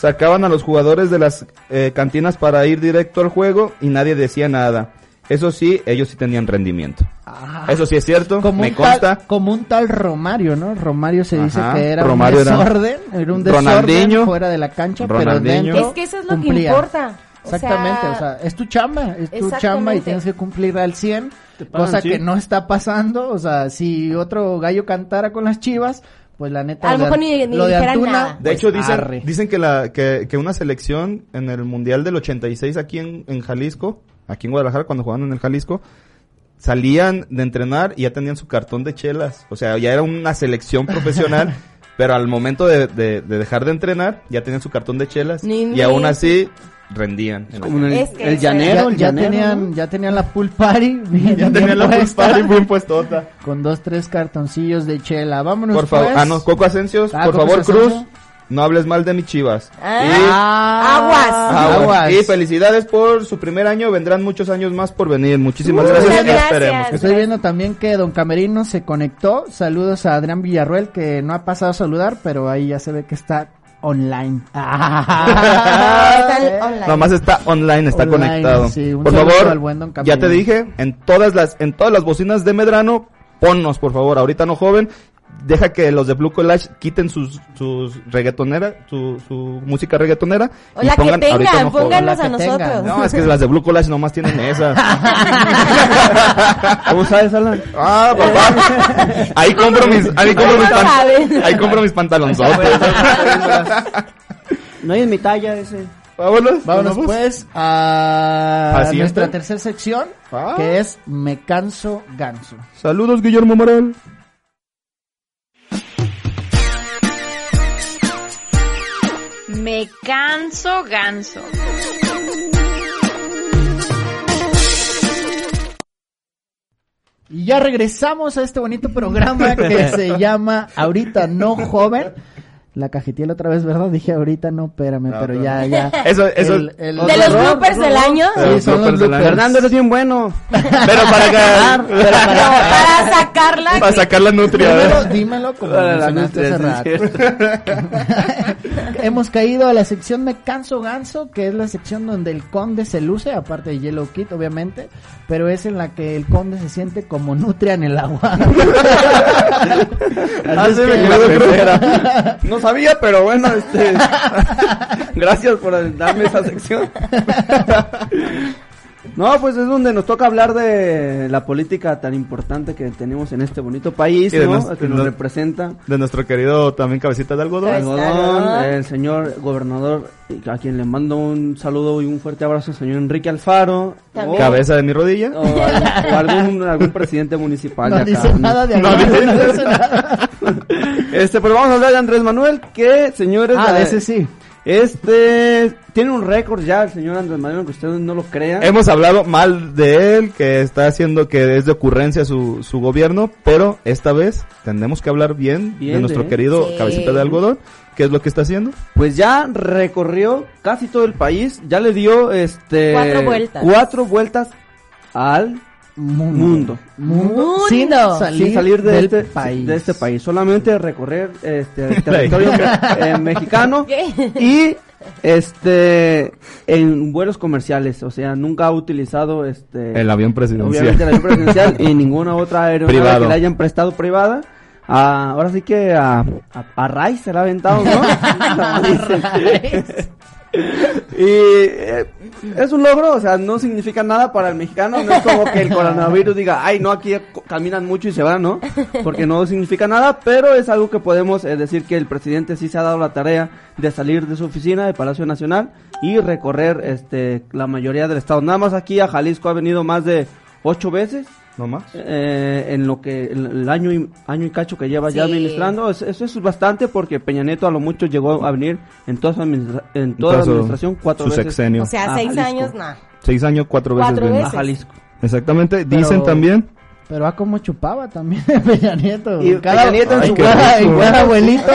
sacaban a los jugadores de las eh, cantinas para ir directo al juego y nadie decía nada. Eso sí, ellos sí tenían rendimiento. Ah, Eso sí es cierto, como me un, consta. tal, como un tal Romario, ¿no? Romario se dice Ajá, que era Romario un desorden, era, un desorden Ronaldinho. fuera de la cancha, pero dentro Es que eso es lo que importa. O sea, Exactamente, o sea, es tu chamba, es tu chamba y tienes que cumplir al 100, pagan, cosa que no está pasando, o sea, si otro gallo cantara con las chivas, pues la neta... A lo de- mejor ni- ni lo de Antuna, nada. De pues, hecho, dicen, arre. dicen que, la, que, que una selección en el Mundial del 86 aquí en, en Jalisco, aquí en Guadalajara, cuando jugaban en el Jalisco, salían de entrenar y ya tenían su cartón de chelas. O sea, ya era una selección profesional, pero al momento de, de- de dejar de entrenar, ya tenían su cartón de chelas. Ni- y aún así, rendían. en Como en el, Es que el llanero, ya, el ya llanero, tenían, ¿no? ya tenían la pool party, ya tenían la puesta, party bien puestota. con dos, tres cartoncillos de chela. Vámonos Por favor, pues. ah, no, Coco Asencios, Ah, por Coco favor. Cruz, no hables mal de mis chivas. Ah. Y- Ah, Aguas. Aguas. aguas. Y felicidades por su primer año. Vendrán muchos años más por venir. Muchísimas gracias. esperemos. Estoy viendo también que Don Camerino se conectó. Saludos a Adrián Villarruel, que no ha pasado a saludar, pero ahí ya se ve que está online. Está online. Nomás está online, está Online, conectado. sí, por favor, ya te dije, en todas las, en todas las bocinas de Medrano, ponnos, por favor. Ahorita no joven. Deja que los de Blue Collage quiten sus, sus reggaetonera, su, su música reggaetonera. O y la que pongan Ahorita tengan, No pónganos a que tengan. nosotros. No, es que las de Blue Collage nomás tienen esas. ¿Cómo sabes, Alan? Ah, papá. Ahí compro mis, ahí compro mis, pan- ahí compro mis pantalonzotes. No hay en mi talla ese. Vámonos. Vámonos pues a nuestra tercera sección, Ah. que es Me Canso Ganso. Saludos, Guillermo Moral. Me canso ganso. Y ya regresamos a este bonito programa que se llama Ahorita No Joven. La cajeteé otra vez, ¿verdad? Dije ahorita no, espérame, pero ya, ya. Eso- eso- El- el- De los bloopers del año. Sí, son los bloopers. Fernando, eres bien bueno. Pero para acá, Para sacarla. para sacar la nutria. Dímelo, dímelo como Para la mencionaste hace nutria. Hemos caído a la sección Me Canso Ganso, que es la sección donde el conde se luce, aparte de Yellow Kid, obviamente, pero es en la que el conde se siente como nutria en el agua. Ah, Así sí, es que- era. No sabía, pero bueno, este. Gracias por darme esa sección. No, pues es donde nos toca hablar de la política tan importante que tenemos en este bonito país, ¿no? nos- que nos nos- representa. De nuestro querido también cabecita de algodón. El señor gobernador, a quien le mando un saludo y un fuerte abrazo, el señor Enrique Alfaro. O- Cabeza de mi rodilla. O, algún- o algún, algún presidente municipal no de acá. dice nada de No dice no dice nada. Este, pero vamos a hablar de Andrés Manuel, que señores. Ah, de ese sí. Este tiene un récord ya el señor Andrés Manuel, aunque ustedes no lo crean. Hemos hablado mal de él, que está haciendo que es de ocurrencia su, su gobierno, pero esta vez tendremos que hablar bien, Bien de nuestro de querido Sí. cabecita de algodón. ¿Qué es lo que está haciendo? Pues ya recorrió casi todo el país, ya le dio este Cuatro vueltas. cuatro vueltas al mundo. Mundo. Mundo. Sin salir, sin salir de del este país. de este país, solamente recorrer este el territorio eh, mexicano ¿Qué? y este en vuelos comerciales, o sea, nunca ha utilizado este El avión presidencial. obviamente el avión presidencial y ninguna otra aeronave Privado. que le hayan prestado privada. Ah, ahora sí que a, a, a Rice se la ha aventado, ¿no? Y eh, es un logro, o sea, no significa nada para el mexicano, no es como que el coronavirus diga, ay, no, aquí caminan mucho y se van, ¿no? Porque no significa nada, pero es algo que podemos eh, decir que el presidente sí se ha dado la tarea de salir de su oficina de Palacio Nacional y recorrer este la mayoría del estado. Nada más aquí a Jalisco ha venido más de ocho veces ¿No más? eh, en lo que el, el año y año y cacho que lleva ya administrando Es- eso es bastante porque Peña Nieto a lo mucho llegó a venir en toda su administra- en toda la administración cuatro su veces sexenio. O sea, seis Jalisco. años, no. Seis años, cuatro veces. Cuatro veces. a Jalisco Exactamente. Pero- Dicen también. Pero a como chupaba también Peña Nieto. Y Peña Nieto en Ay, su cada, cuerpo. en cada abuelito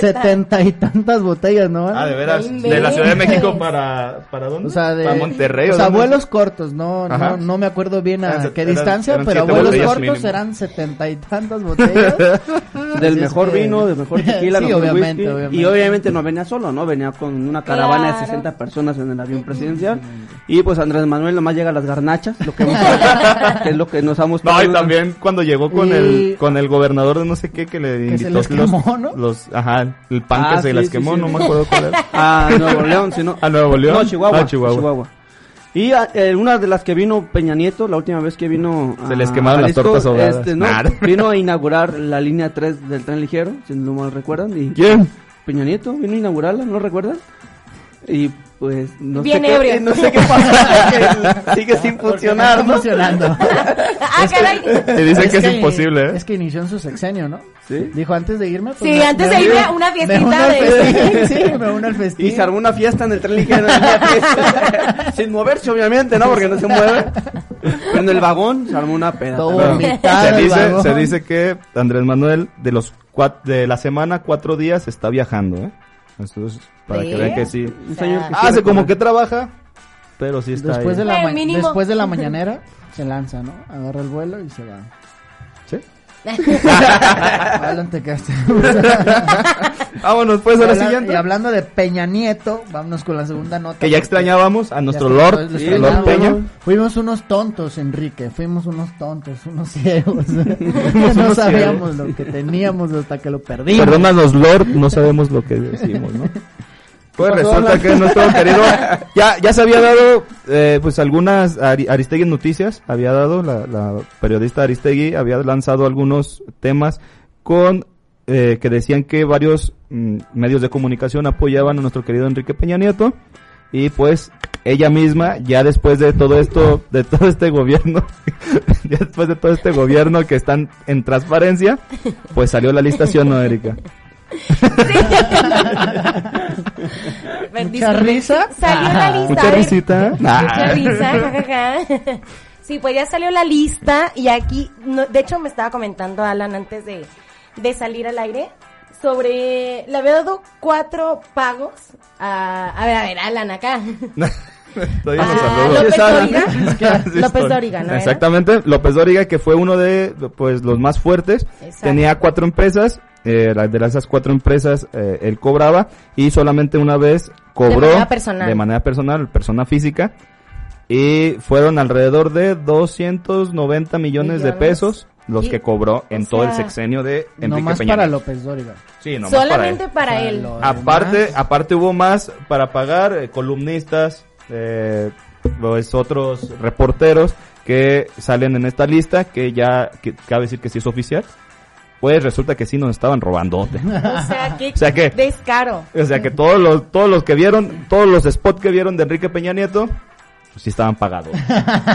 setenta y tantas botellas, ¿no? Ah, de veras. De la Ciudad de. México para. ¿Para dónde? O sea, de... Para Monterrey. O ¿o sea, vuelos cortos, no, no, no me acuerdo bien a Eran qué eran- distancia, eran pero vuelos cortos mínimo. eran setenta y tantas botellas. del Así mejor que- vino del mejor tequila Sí, obviamente, whisky. obviamente. y obviamente no venía solo no venía con una caravana Claro. de 60 personas en el avión presidencial y pues Andrés Manuel nomás llega a las garnachas lo que, hemos- que es lo que nos ha No, y también cuando llegó con Y- el con el gobernador de no sé qué que le Que se invitó les los, quemó, ¿no? los- ajá, el pan Ah, que se sí, les sí, quemó, sí. no me acuerdo cuál era. a Nuevo León sino ¿A Nuevo León? No, Chihuahua. Ah, Chihuahua. Y ah, eh, una de las que vino Peña Nieto, la última vez que vino a Se les quemaron las Jalisco, tortas ahogadas. este, no, Nah. vino a inaugurar la línea 3 del tren ligero, si no mal recuerdan. Y ¿Quién? Peña Nieto vino a inaugurarla, ¿no recuerdan? Y pues no Bien sé ebrio. qué, no sé qué pasa, que sigue sin funcionar, ¿no? funcionando. Ah, caray. Te dicen que es imposible, ¿eh? Es que inició en su sexenio, ¿no? Sí. Dijo antes de irme. pues, Sí, me- antes me de irme a una me fiestita al de- Sí, me uno al festín. Y se armó una fiesta en el tren ligero. Sin moverse, obviamente, ¿no? Porque no se mueve. Pero en el vagón se armó una peda. Todo Pero- vomitado Se dice, vagón. se dice que Andrés Manuel de los cuat- de la semana cuatro días está viajando, ¿eh? Entonces, para que vean que sí. Señor que Hace como comer. que trabaja, pero sí está Después ahí. de, la Eh, después de la mañanera se lanza, ¿no? Agarra el vuelo y se va. Vámonos pues a la Habla- siguiente. Y hablando de Peña Nieto, vámonos con la segunda nota. Que ya extrañábamos a nuestro Lord, lo- lo Sí, Lord. Peña. Fuimos unos tontos, Enrique. Fuimos unos tontos, unos ciegos. no unos sabíamos lo que teníamos hasta que lo perdimos. Perdónanos, Lord, no sabemos lo que decimos, ¿no? Pues resulta que nuestro querido ya ya se había dado eh, pues algunas Ari- Aristegui Noticias había dado la, la periodista Aristegui había lanzado algunos temas con eh, que decían que varios mm, medios de comunicación apoyaban a nuestro querido Enrique Peña Nieto y pues ella misma ya después de todo esto de todo este gobierno ya después de todo este gobierno que están en transparencia pues salió la lista ¿sí o no Erika ¿Mucha risa? Salió la Ah. lista. Mucha risita. Mucha risa, jajaja. Sí, pues ya salió la lista y aquí, no- de hecho me estaba comentando Alan antes de, de salir al aire sobre, le había dado cuatro pagos a, a ver, a ver, Alan acá. Estoy Ah. López Dóriga. López Dóriga, ¿no era? Exactamente, López Dóriga que fue uno de pues los más fuertes, Exacto. tenía cuatro empresas, eh, de esas cuatro empresas eh, él cobraba y solamente una vez cobró manera personal. de manera personal, persona física y fueron alrededor de 290 millones, de Millones. pesos los Y- que cobró en o todo el sexenio de Enrique Nomás Peña para. López Dóriga. Sí, nomás para él. Solamente para O sea, él. Aparte, demás- aparte hubo más para pagar eh, columnistas, eh, pues otros reporteros que salen en esta lista que ya que cabe decir que sí es oficial. Pues resulta que sí nos estaban robando. O sea, qué O sea que- descaro. O sea que todos los todos los que vieron, todos los spots que vieron de Enrique Peña Nieto pues sí estaban pagados.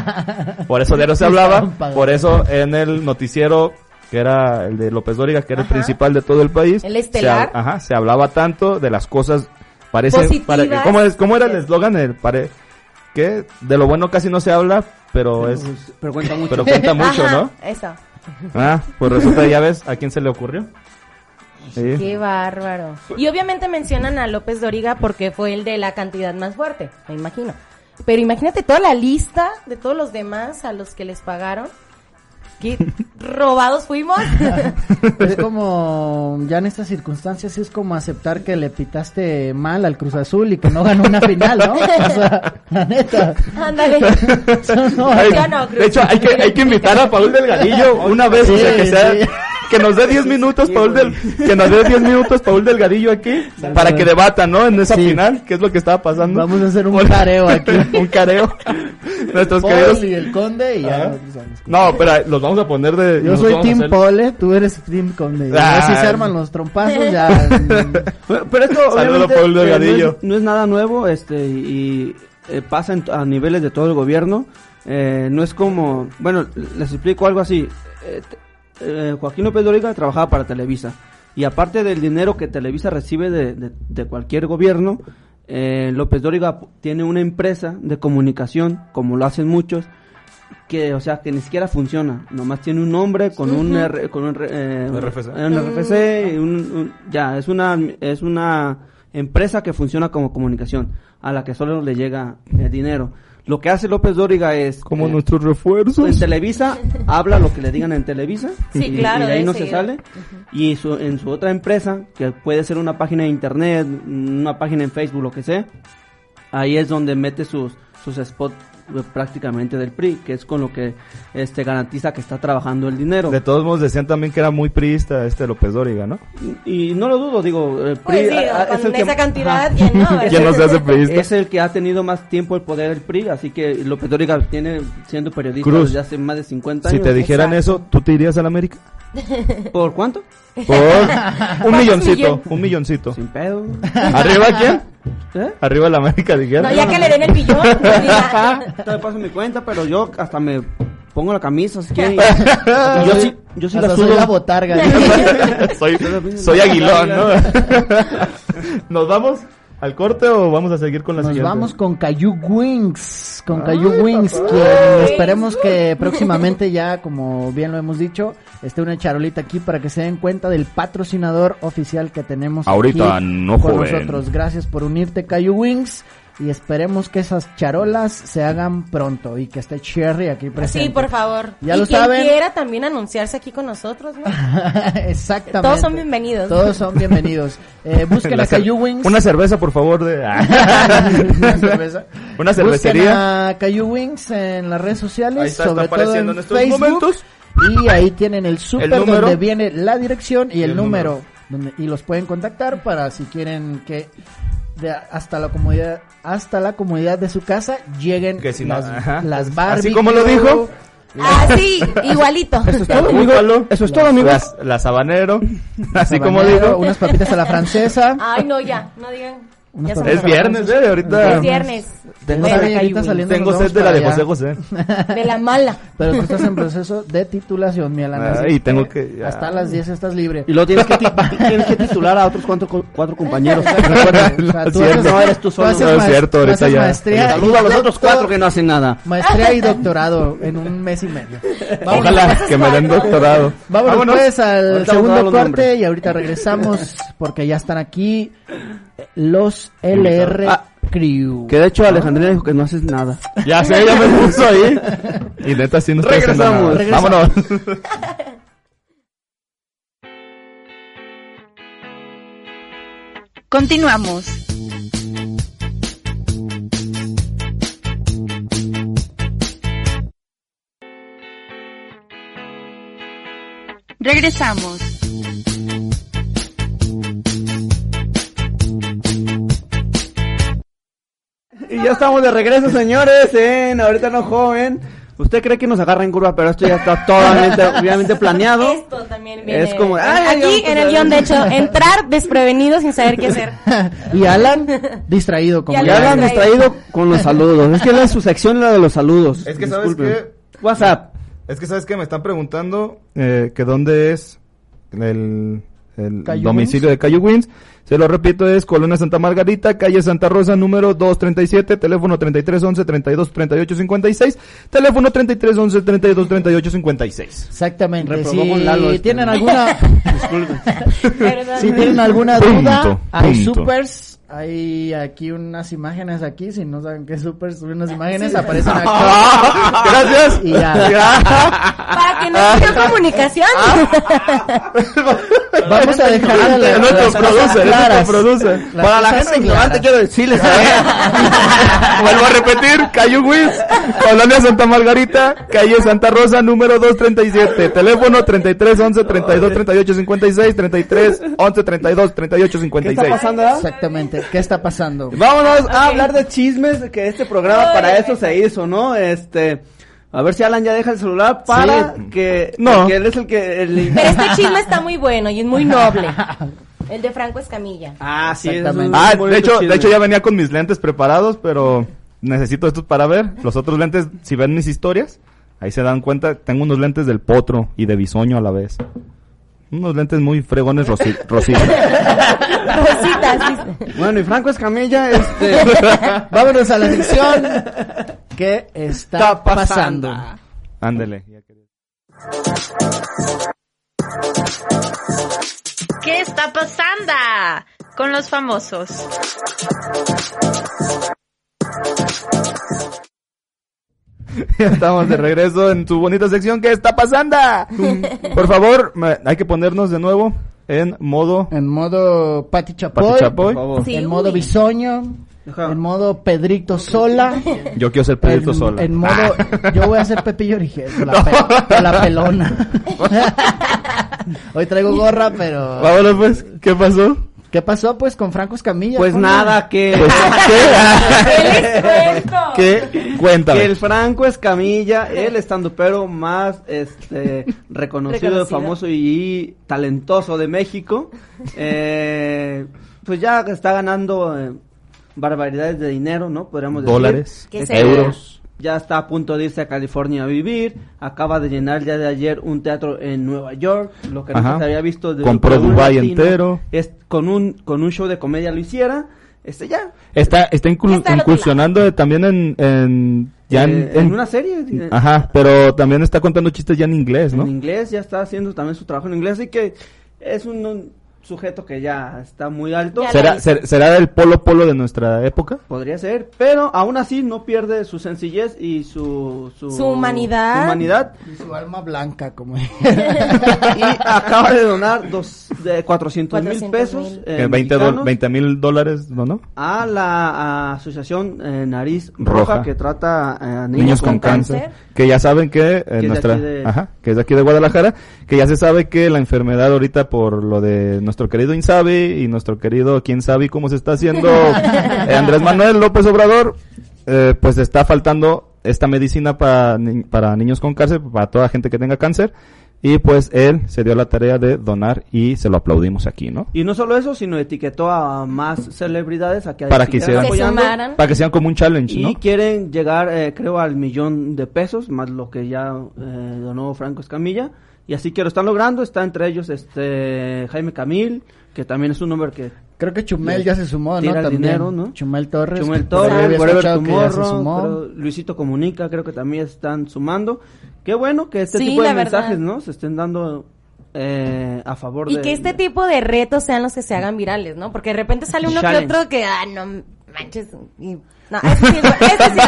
Por eso de eso se hablaba, por eso en el noticiero que era el de López Dóriga, que era Ajá. el principal de todo el país. El estelar. Se, hab- ajá, se hablaba tanto de las cosas parece Positivas. para- ¿cómo es cómo era el eslogan el pare que de lo bueno casi no se habla, pero es Pues, pero cuenta mucho. pero cuenta mucho, Ajá, ¿no? Eso. Ah, pues resulta ya ves a quién se le ocurrió. Sí. Qué bárbaro. Y obviamente mencionan a López Doriga porque fue el de la cantidad más fuerte, me imagino. Pero imagínate toda la lista de todos los demás a los que les pagaron. Qué robados fuimos. Es como, ya en estas circunstancias es como aceptar que le pitaste mal al Cruz Azul y que no ganó una final, ¿no? O sea, la neta. Ándale. No- no, de hecho, hay que, hay que invitar a Paul Delgadillo una vez, o sea, que Sí, sea, sí. Que nos dé 10 minutos, Paul del, que nos dé 10 minutos Paul Delgadillo aquí, para que debatan, ¿no? En esa Sí. final, qué es lo que estaba pasando. Vamos a hacer un careo aquí. un careo. Nuestros Paul queridos. y el Conde y ya. No, pero los vamos a poner de. Yo soy Team hacer- Pole, tú eres Team Conde. Ah. si se arman los trompazos ya. Pero, pero esto Saludo, obviamente Paul eh, no, Delgadillo. es, no es nada nuevo este y eh, pasa en- a niveles de todo el gobierno. Eh, no es como, bueno, les explico algo así. Eh, eh, Joaquín López Dóriga trabajaba para Televisa y aparte del dinero que Televisa recibe de, de- de cualquier gobierno, eh, López Dóriga tiene una empresa de comunicación, como lo hacen muchos, que, o sea, que ni siquiera funciona. Nomás tiene un nombre con un, R- con un, eh, RFC. un RFC, y un- un- ya, es una, es una empresa que funciona como comunicación, a la que solo le llega eh, dinero. Lo que hace López Dóriga es... Como eh, nuestros en refuerzos. Televisa habla lo que le digan en Televisa Sí, y, claro, y de ahí no se sale. Y su- en su otra empresa que puede ser una página de internet una página en Facebook lo que sea ahí es donde mete sus sus spots eh, prácticamente del PRI que es con lo que este garantiza que está trabajando el dinero De todos modos decían también que era muy priista este López Dóriga, ¿no? y no lo dudo digo el PRI Pues sí, ah, ah, con esa cantidad, ajá. ¿quién no? ¿Quién no se hace priista? es el que ha tenido más tiempo el poder del PRI así que López Dóriga tiene siendo periodista Cruz, desde hace más de 50 Si años te dijeran Exacto. eso, ¿tú te irías a la América? ¿por cuánto? Por un ¿Cuántos milloncito, un milloncito. sin pedo ¿Arriba quién? ¿Eh? Arriba la América, dijeron. No, ya que le den el billón. Te paso mi cuenta, pero yo hasta me pongo la camisa si quieren. Y yo sí, yo sí la soy la botarga. soy, soy aguilón, ¿no? ¿Nos vamos al corte o vamos a seguir con la Nos siguiente? vamos con Cayu Wings, con Ah, Cayu Wings, papá. quien esperemos que próximamente ya, como bien lo hemos dicho, esté una charolita aquí para que se den cuenta del patrocinador oficial que tenemos Ahorita, aquí no con joven. nosotros. Gracias por unirte, Cayu Wings, y esperemos que esas charolas se hagan pronto y que esté Cherry aquí presente. Sí, por favor. Ya y lo quien saben. quiera también anunciarse aquí con nosotros, ¿no? Exactamente. Todos son bienvenidos. Todos son bienvenidos. Eh, busquen La a Cayu Wings. Una cerveza, por favor. De... Una cerveza. Una cervecería. Busquen a Cayu Wings en las redes sociales, Ahí está, sobre está todo en, en estos Facebook. momentos. Y ahí tienen el super número. donde viene la dirección y, el, el número. número. Donde, y los pueden contactar para si quieren que de hasta la comodidad hasta la comodidad de su casa lleguen Que si no, las, ajá. las Barbie. Así como lo dijo. Ah, sí, igualito. Eso es todo, amigo. Eso es todo, amigo. Las- la sabanero. Así como Habanero, dijo. Unas papitas a la francesa. Ay, no, ya, no digan. Es viernes, eh, ahorita. Es viernes. Tengo saliendo. Tengo vamos de la de José. José. De la mala. Pero tú estás en proceso de titulación, mi Alan. Ay, es tengo que- ya. Hasta las 10 estás libre. Y luego tienes que, ti- tienes que titular a otros cuatro, cuatro compañeros. O sea, No tú es haces- cierto. No eres tú solo. No es cierto, ahorita ya. Maestría, Saludo a los y otros cuatro que no hacen nada. Maestría y doctorado en un mes y medio. Vámonos, Ojalá que me den doctorado. Vámonos, Vámonos. pues al segundo corte y ahorita regresamos porque ya están aquí los LR Ah, Crew. Que de hecho Alejandrina dijo que no haces nada. Ya sé, ya me puso ahí. Y neta, sí no estoy haciendo Regresamos. nada. Regresamos. Vámonos. Continuamos. Regresamos. Ya estamos de regreso, señores, en Ahorita No Joven. Usted cree que nos agarra en curva, pero esto ya está totalmente, obviamente planeado. Esto también viene. Es como, ay, aquí en el guion, de hecho, entrar desprevenido sin saber qué hacer. y Alan distraído como Y Alan distraído con los saludos. Es que la, su sección es la de los saludos. Es que, ¿sabes qué? WhatsApp. Es que sabes que me están preguntando eh, que dónde es el, el domicilio de Cayo Wins. Se lo repito, es Colonia Santa Margarita, calle Santa Rosa, número 237, teléfono 3311 323856, teléfono 3311 323856. Exactamente. Reprobó Si con Lalo este. tienen alguna si tienen alguna Punto, duda, hay punto. supers, hay aquí unas imágenes aquí, si no saben qué es supers, suben unas imágenes, aparecen aquí. Gracias. Y ya. Para que no haya comunicación. Vamos a dejar las nuestro producer, nuestro producer. Las Para la gente ignorante quiero decirles Vuelvo a repetir, Cayo Wins, Colonia Santa Margarita, calle Santa Rosa, número 237, teléfono 3311 323856, 3311 323856. ¿Qué está pasando? ah? Exactamente. ¿Qué está pasando? Vámonos a hablar de chismes, que este programa para eso se hizo, ¿no? Este, a ver si Alan ya deja el celular para que, No. que él es el que, el- Pero este chisme está muy bueno y es muy noble. El de Franco Escamilla. Ah, sí, es Exactamente. Ah, de hecho, chisme. de hecho ya venía con mis lentes preparados, pero necesito estos para ver. Los otros lentes, si ven mis historias, ahí se dan cuenta, tengo unos lentes del potro y de bisoño a la vez. Unos lentes muy fregones rosi rositas. Rositas. Bueno, y Franco Escamilla, este, Vámonos a la sección. ¿Qué está, Está pasando? pasando. Ándele. ¿Qué está pasando con los famosos? Ya estamos de regreso en su bonita sección. ¿Qué está pasando? Por favor, me- hay que ponernos de nuevo en modo En modo Pati Chapoy. Pati Chapoy. por favor. Sí, en uy. modo Bisoño. En modo Pedrito Sola. Yo quiero ser Pedrito en, sola. en modo, yo voy a ser Pepillo Origel, con la, pe- con la pelona. Hoy traigo gorra, pero... Vámonos pues, ¿qué pasó? ¿Qué pasó pues con Franco Escamilla? Pues ¿Cómo? nada, que, Pues, ¿Qué les cuento? ¿qué? Que el Franco Escamilla, el estandupero más este reconocido, Reconocido. famoso y talentoso de México, eh, pues ya está ganando eh, barbaridades de dinero, ¿no? Podríamos decir. Dólares, ¿Qué Este, euros. Ya está a punto de irse a California a vivir. Acaba de llenar ya de ayer un teatro en Nueva York, lo que Ajá. no se había visto de Compró latino. entero. Es con un con un show de comedia lo hiciera. Este ya Está, está inclu- incursionando también en, en, ya en, eh, en una serie eh, Ajá, pero también está contando chistes ya en inglés, ¿no? en inglés, ya está haciendo también su trabajo en inglés, así que es un, un sujeto que ya está muy alto. ¿Será, ser- ¿Será el polo polo de nuestra época? Podría ser, pero aún así no pierde su sencillez y su... Su, Su humanidad. su humanidad. Y su alma blanca, como... y acaba de donar dos, de 400 mil 400,000. pesos eh, Que 20 mexicanos mil dólares, ¿no? no? a la asociación eh, Nariz Roja. Roja, que trata eh, a niños, Niños con, cáncer. Que ya saben que, eh, nuestra, de- ajá, que es de aquí de Guadalajara, que ya se sabe que la enfermedad ahorita por lo de nuestro querido Insabi y nuestro querido quién sabe cómo se está haciendo eh, Andrés Manuel López Obrador, eh, pues está faltando esta medicina para, ni- para niños con cáncer, para toda gente que tenga cáncer. Y pues él se dio la tarea de donar y se lo aplaudimos aquí, ¿no? Y no solo eso, sino etiquetó a más celebridades a que Para que siguieran hicieran- Se apoyando. Para que sean como un challenge, Y ¿no? quieren llegar, eh, creo, al millón de pesos, más lo que ya eh, donó Franco Escamilla. Y así que lo están logrando. Está entre ellos este Jaime Camil, que también es un hombre que Creo que Chumel ya se sumó, ¿no? También. dinero, ¿no? Chumel Torres. Chumel por ahí Torres, había Forever escuchado que ya se Tomorrow, sumó. creo, Luisito Comunica, creo que también están sumando. Qué bueno que este Sí, tipo de verdad. mensajes, ¿no? Se estén dando eh, a favor Y de... que este de- tipo de retos sean los que se hagan virales, ¿no? Porque de repente sale uno que otro que, ah, no manches. y- no, ese sí es, sí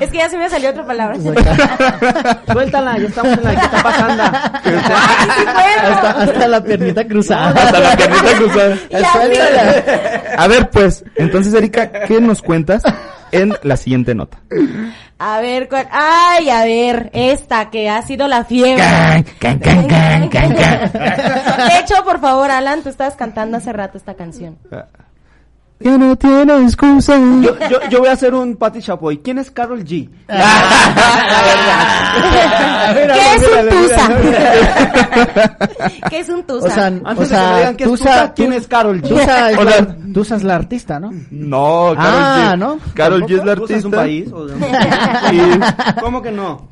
es, que ya se me salió otra palabra. Suéltala, ya estamos en la ¿qué está pasando? Ay, sí puedo. Hasta, hasta la piernita cruzada. Hasta la piernita cruzada. Suéltala. A ver, pues, entonces, Erika, ¿qué nos cuentas en la siguiente nota? A ver, ¿cuál? Ay, a ver, esta que ha sido la fiebre. Can, can, can, can, can. De hecho, por favor, Alan, tú estabas cantando hace rato esta canción. Ya no tiene excusa. Yo, yo, yo voy a hacer un Pati Chapoy. ¿Quién es Carol G? ¿Qué es un tusa? ¿Qué es un tusa? O sea, Antes o de que me sea, digan que es Tusa, Tusa, ¿quién es Carol G? Tusa es, sea- la, Tusa es la artista, ¿no? No, Carol Ah, G. ¿no? Carol G es la ¿Tusa es un artista. país? ¿O- ¿Cómo que no?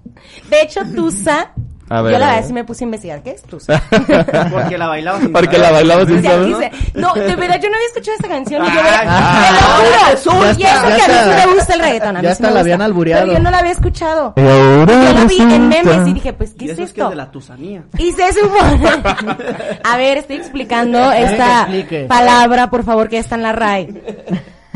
De hecho, tusa, A ver, yo la verdad ver. sí me puse a investigar. ¿Qué es tusa? Porque la bailaba sin Porque saber. la bailaba sin saber. quise- No, de verdad, yo no había escuchado esta canción. Y yo ay, te lo juro. Y eso que a mí sí me gusta el reggaetón. A mí Ya sí me la habían albureado. Pero yo no la había escuchado. Y ahora Yo la vi en memes y dije, pues, ¿qué Y es eso es que esto? es de la tusanía. Y se supone. A ver, estoy explicando esta palabra, por favor, que está en la RAE.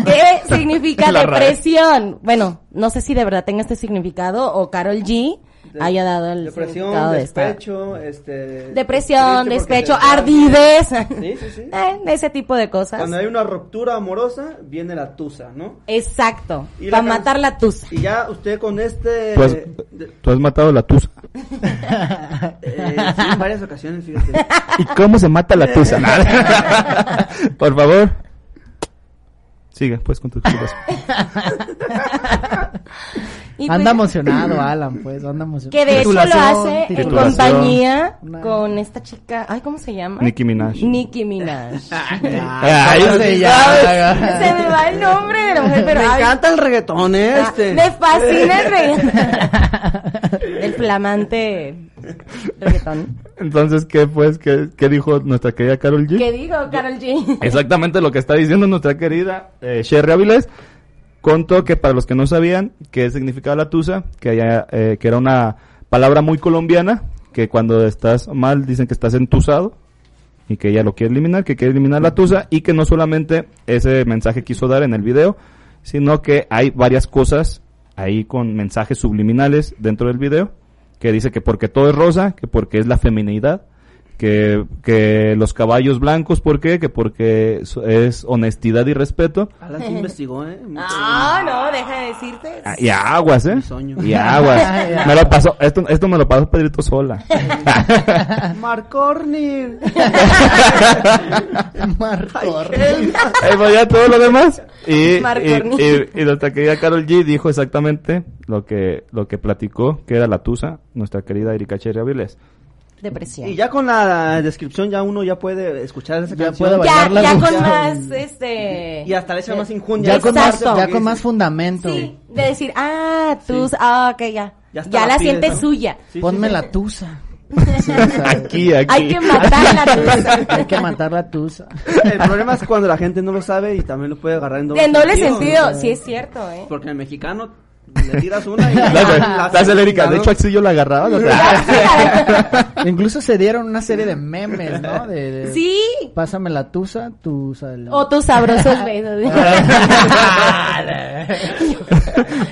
¿Qué significa depresión? Bueno, no sé si de verdad tenga este significado o Carol G haya dado el Depresión, significado de esta. despecho, este... Depresión, despecho, ardidez. Sí, sí, sí. Eh, ese tipo de cosas. Cuando hay una ruptura amorosa, viene la tusa, ¿no? Exacto. Y Para matar la tusa. Y ya usted con este... Tú has, de- tú has matado la tusa. eh, sí, en varias ocasiones, fíjate. ¿Y cómo se mata la tusa? Por favor. Sigue, pues, con tus cosas. Y Anda pues, emocionado, Alan, pues, anda emocionado. Que de hecho lo Titulación, hace en compañía con esta chica. Ay, ¿cómo se llama? Nicki Minaj. Nicki Minaj. Ay, ¿cómo se se llama? Se me va el nombre de la mujer, pero Me ay, encanta el reggaetón, Este. me fascina el reggaetón. El flamante reggaetón. Entonces, ¿qué, pues, qué, qué dijo nuestra querida Carol G? ¿Qué digo, Carol G? Exactamente lo que está diciendo nuestra querida eh, Sherry Avilés. Contó que para los que no sabían qué significaba la tusa, que, eh, que era una palabra muy colombiana, que cuando estás mal dicen que estás entusado y que ella lo quiere eliminar, que quiere eliminar la tusa y que no solamente ese mensaje quiso dar en el video, sino que hay varias cosas ahí con mensajes subliminales dentro del video, que dice que porque todo es rosa, que porque es la feminidad, que, que los caballos blancos, ¿por qué? Que porque es- es honestidad y respeto. Alan sí investigó, ¿eh? Mucho. Ah, no, deja de decirte. Ah, Y aguas, ¿eh? Y aguas. Me lo pasó, esto, esto me lo pasó Pedrito sola. Mark Cornir. Marcor. Ahí va ya todo lo demás. Y, y, y- y nuestra querida Carol G dijo exactamente lo que, lo que platicó, que era la tusa, nuestra querida Erika Cherry Avilés. Depresión. Y ya con la descripción ya uno ya puede escuchar esa Ya canción. puede ya, ya con más, este... Y hasta le echa más injundia. Ya con más, ya con más fundamento. Sí, de decir, ah, tú, ah, ok, ya. Ya la sientes ¿no? suya. Sí, Ponme sí, la sí. tusa. Aquí, aquí. Hay que matar la tusa. Hay que matar la tusa. El problema es cuando la gente no lo sabe y también lo puede agarrar en doble En doble sentido. sentido, sí es cierto, ¿eh? Porque el mexicano le tiras una y La, la, la, la Erika, de hecho así yo la agarraba. ¿no? Incluso se dieron una serie de memes, ¿no? De, de- Sí. Pásame la tusa, tusa. el- O tus sabrosos besos.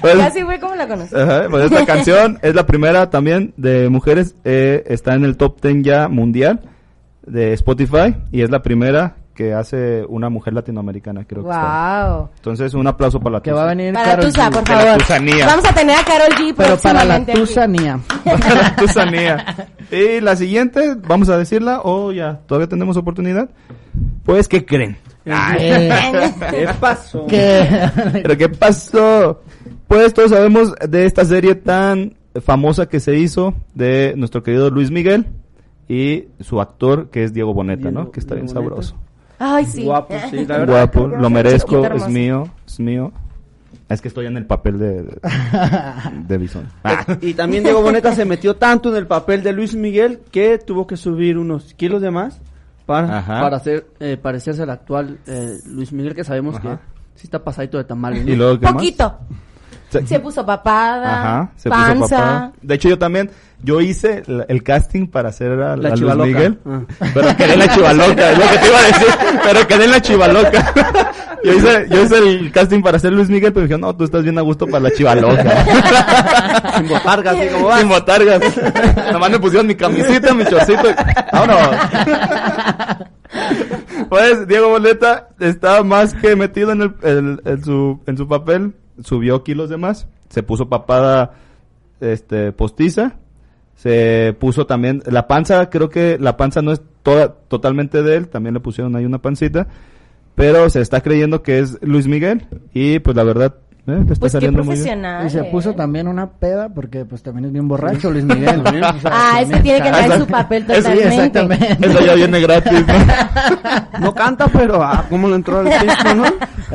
Pues- Casi fue como la conocí. Ajá, pues esta canción es la primera también de mujeres, eh, está en el top 10 ya mundial de Spotify y es la primera que hace una mujer latinoamericana, creo que está. Wow. Entonces, un aplauso para la Que tusa. va a venir Para Karol Tusa, G. por la favor. tusanía. Vamos a tener a Carol G Pero para la tusanía. Para la tusanía. Y la siguiente, vamos a decirla, o ya, todavía tenemos oportunidad. Pues, ¿qué creen? ¿Qué pasó? que- ¿Pero qué pasó? Pues todos sabemos de esta serie tan famosa que se hizo de nuestro querido Luis Miguel y su actor que es Diego Boneta, Diego- ¿no? Que está bien Boneta. sabroso. Ay, sí. Guapo, sí, la verdad. Guapo, lo merezco, es mío, es mío. Es que estoy en el papel de, de, de Bison. Ah. Y también Diego Boneta se metió tanto en el papel de Luis Miguel que tuvo que subir unos kilos de más para, Ajá. para hacer, eh, parecerse al actual eh, Luis Miguel que sabemos Ajá. que sí está pasadito de tamales. ¿no? ¿Y luego qué más? Se- Se puso papada, Ajá, se puso panza. De hecho, yo también, yo hice el, el casting para hacer a, La a Luis. Miguel. Ah. Pero quedé en la chivaloca, es lo que te iba a decir. Pero quedé en la chivaloca. Yo hice, yo hice el casting para hacer Luis Miguel, pero dijeron, no, tú estás bien a gusto para la chivaloca. Sin botargas, así como va. Sin botargas. Nomás me pusieron mi camisita, mi chorcito. Vámonos. Pues Diego Boleta está más que metido en, el, el- en su, en su papel. Subió kilos de más. Se puso papada este, postiza. Se puso también la panza. Creo que la panza no es toda, totalmente de él. También le pusieron ahí una pancita. Pero se está creyendo que es Luis Miguel. Y pues la verdad, eh, está Pues qué saliendo muy bien. profesional. Y se ¿eh? puso también una peda porque pues también es bien borracho Luis Miguel. ¿no? O sea, Ah, es que tiene que traer su papel Sí, totalmente. exactamente. Eso ya viene gratis. ¿no? No canta, pero ah, ¿cómo le entró al disco, no?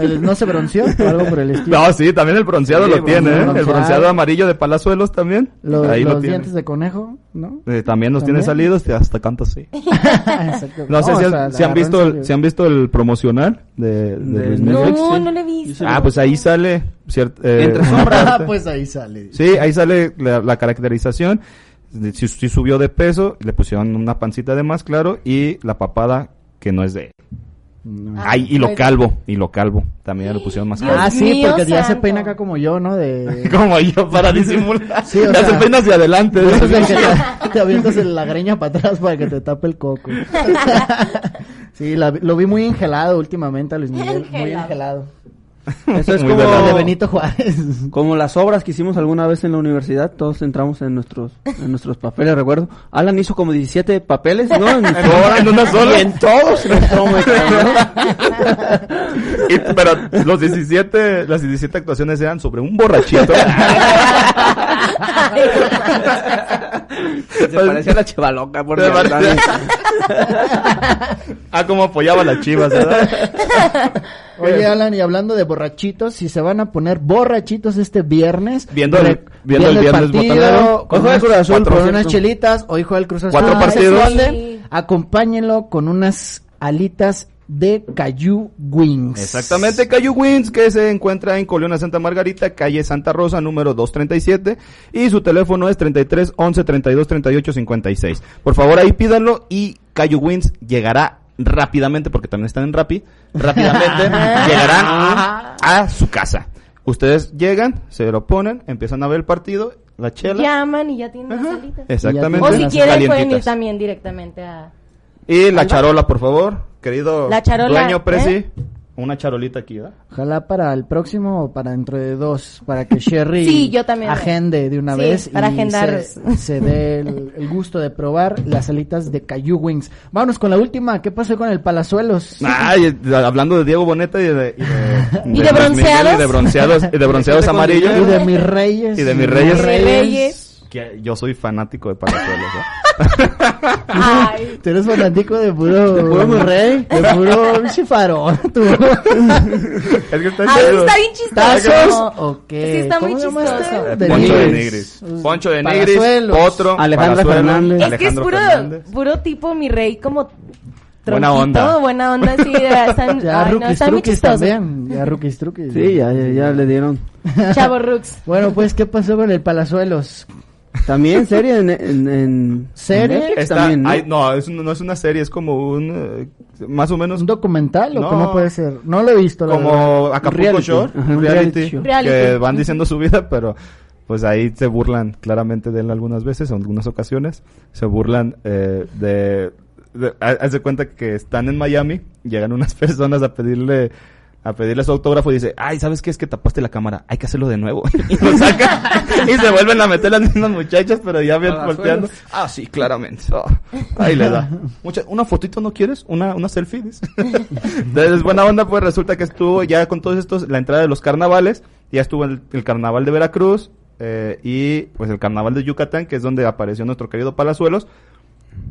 El- ¿No se bronceó o algo por el estilo? No, sí, también el bronceado Sí, lo tiene, ¿eh? El bronceado amarillo de Palazuelos también. Los, Ahí lo los tiene. dientes de conejo, ¿no? Eh, también los tiene salidos y hasta canta así. Exacto. No sé si, han- sea, si han la visto el, si han visto el promocional de, de De Luis No, Miguel. Sí. no le he visto. Ah, pues ahí sale eh, Entre. Ah, pues ahí sale. Sí, ahí sale la, la caracterización. Si, si subió de peso, le pusieron una pancita de más, claro, y la papada que no es de él. No. Ah, Ay, y lo pues- calvo, y lo calvo. También le pusieron más calvo. Ah, sí, porque ya se santo. peina acá como yo, ¿no? De... Como yo, para disimular. Sí, o ya sea- se peina hacia adelante. O sea, que te, te avientas en la greña para atrás para que te tape el coco. sí, la lo vi muy engelado últimamente a Luis Miguel. Muy Engelado. Eso es como. De Benito Juárez. como las obras que hicimos alguna vez en la universidad, todos entramos en nuestros en nuestros papeles, recuerdo. Alan hizo como 17 papeles, ¿no? En, obra, en una sola. Y en todos. Y- pero los 17, las 17 actuaciones eran sobre un borrachito. Se parecía a la chivaloca, por Dios, ah, como apoyaba a las chivas, ¿verdad? Oye, Alan, y hablando de borrachitos, si se van a poner borrachitos este viernes, Viendo el- re- viendo el viernes botanero. con Ojo de unas, Cruz Azul, con por unas chelitas, o hijo del Cruz Azul, Cuatro partidos. acompáñenlo con unas alitas de Cayu Wings. Exactamente, Cayu Wins, que se encuentra en Coleona Santa Margarita, calle Santa Rosa, número 237, y su teléfono es 33 11 32 38 56. Por favor, ahí pídanlo y Cayu Wins llegará rápidamente, porque también están en Rappi, rápidamente llegarán a su casa. Ustedes llegan, se lo ponen, empiezan a ver el partido, la chela. Llaman y ya tienen las salitas. Exactamente. O si quieren pueden ir también directamente a... Y la charola, por favor, querido La charola, dueño Presi. ¿eh? Una charolita aquí, ¿verdad? Ojalá para el próximo o para dentro de dos, para que Sherry Sí, yo también. agende de una Sí, vez para y agendar. Se, se dé el, el gusto de probar las alitas de Cayu Wings. Vámonos con la última, ¿qué pasó con el Palazuelos? Ay, hablando de Diego Boneta y de, y de, ¿Y de Luis Miguel bronceados? Y de bronceados, y de bronceados amarillos. Y de mis reyes. Y de mis reyes. Reyes. Que yo soy fanático de Palazuelos, ¿eh? Ay. Tú eres fanático de puro... De puro mi rey. De puro farol, tú. Es que está Ay, está bien chistoso. ¿Tazos o qué? Sí, está muy ¿Cómo se llama chistoso. Eh, Poncho de Nigris. Nigris. Poncho de. Palazuelos. Potro. Alejandra Palazuelo, Fernández. Es que es Alejandro puro, puro tipo mi rey como Buena tronquito, onda. buena onda, sí, están, Ya ay, no, rookies están muy truquis chistosos. también. Ya rookies truquis. Sí, ya, ya, ya le dieron. Chavo Rux. Bueno, pues, ¿qué pasó con el Palazuelos? También serie en, en, en ¿Serie? Está- también, ¿no? ay, no, es un- no es una serie, es como un... eh, más o menos ¿Un documental o No. cómo puede ser? No lo he visto, la verdad. como Acapulco Reality. Shore, Ajá, reality, reality show. que Reality. van diciendo su vida, pero pues ahí se burlan claramente de él algunas veces, en algunas ocasiones, se burlan eh, de, de ha- haz de cuenta que están en Miami, llegan unas personas a pedirle a pedirle su autógrafo y dice, ay, ¿sabes qué? Es que tapaste la cámara, hay que hacerlo de nuevo. y lo saca y se vuelven a meter las mismas muchachas, pero ya bien volteando. Ah, sí, claramente. Oh, ahí le da. Mucha, ¿Una fotito no quieres? ¿Una, una selfie? Dice. Entonces, buena onda, pues resulta que estuvo ya con todos estos, la entrada de los carnavales, ya estuvo el, el carnaval de Veracruz, eh, y pues el carnaval de Yucatán, que es donde apareció nuestro querido Palazuelos.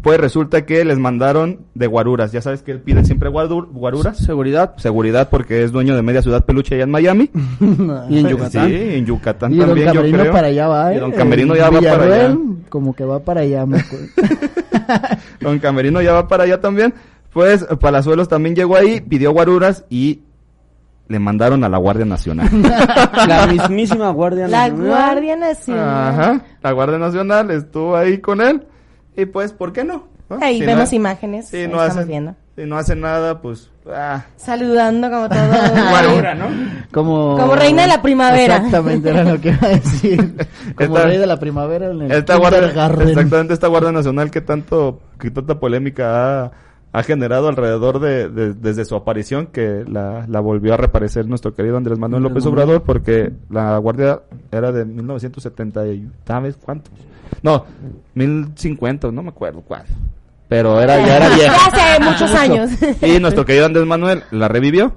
Pues resulta que les mandaron de guaruras. Ya sabes que él pide siempre guadur- guaruras. Seguridad. Seguridad porque es dueño de media ciudad peluche allá en Miami. Y en Yucatán. Sí, en Yucatán Y don también, yo Camerino creo. para allá va, ¿eh? Y don Camerino ya va para allá. Como que va para allá, me acuerdo. Don Camerino ya va para allá también. Pues Palazuelos también llegó ahí, pidió guaruras y le mandaron a la Guardia Nacional. La mismísima Guardia La Nacional. Guardia Nacional. Ajá. La Guardia Nacional estuvo ahí con él. Y pues, ¿por qué no? ¿No? Ahí Si vemos no- imágenes. Si no, hacen, viendo. si no hacen nada, pues... ah. Saludando como todo. Guarura, ¿no? Como... Como reina de la primavera. Exactamente, era lo que iba a decir. Como Esta- rey de la primavera en el Esta guardia, kindergarten. exactamente esta Guardia Nacional que tanto, que tanta polémica ha, ha generado alrededor de, de- desde su aparición, que la, la volvió a reaparecer nuestro querido Andrés Manuel López Obrador, porque la Guardia era de 1970 y, ¿sabes cuántos? No, 1050, no me acuerdo cuál. Pero era, ya era vieja. Ya hace muchos años. Y nuestro querido Andrés Manuel la revivió.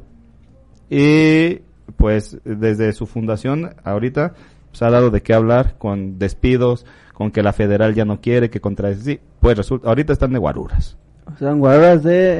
Y pues desde su fundación ahorita se ha dado de qué hablar con despidos, con que la federal ya no quiere, que contra sí, pues resulta, ahorita están de guaruras. O sea, guardas de,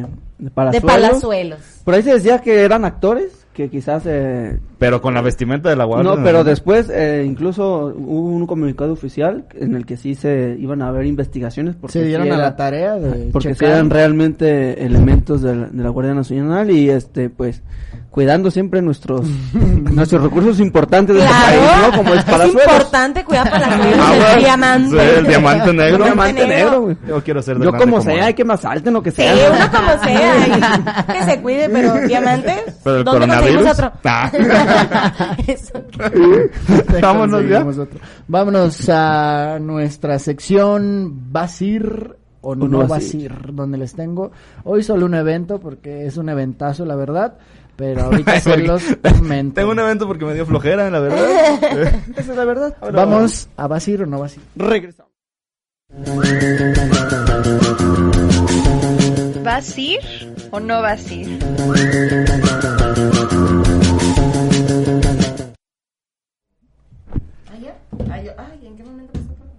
eh, de De Palazuelos. palazuelos. Por ahí se decía que eran actores, que quizás... Eh, Pero con la vestimenta de la guardia. no, pero después eh, incluso hubo un comunicado oficial en el que sí se iban a haber investigaciones. Porque Se dieron sí a la tarea de Porque sí eran realmente elementos de la, de la Guardia Nacional y este pues cuidando siempre nuestros nuestros recursos importantes de este Claro. país, ¿no? Como es es palazuelos. importante cuidar palazuelos. Ah, el bueno. diamante. Sí, el diamante negro. Un diamante negro, güey. Yo quiero ser Yo grande como sea, hay que más alten lo que Sí, sea. uno como sea. y que se cuide, pero diamante. Pero el ¿Dónde coronavirus. otro? Ah. Eso. Vámonos ya. Otro. Vámonos a nuestra sección Basir o no, no Basir, donde les tengo hoy solo un evento porque es un eventazo la verdad, pero ahorita se los comento. Tengo un evento porque me dio flojera, la verdad. Esa es la verdad. Vamos a Basir o no Basir. Regresamos. ¿Vas a ir o no vas a ir?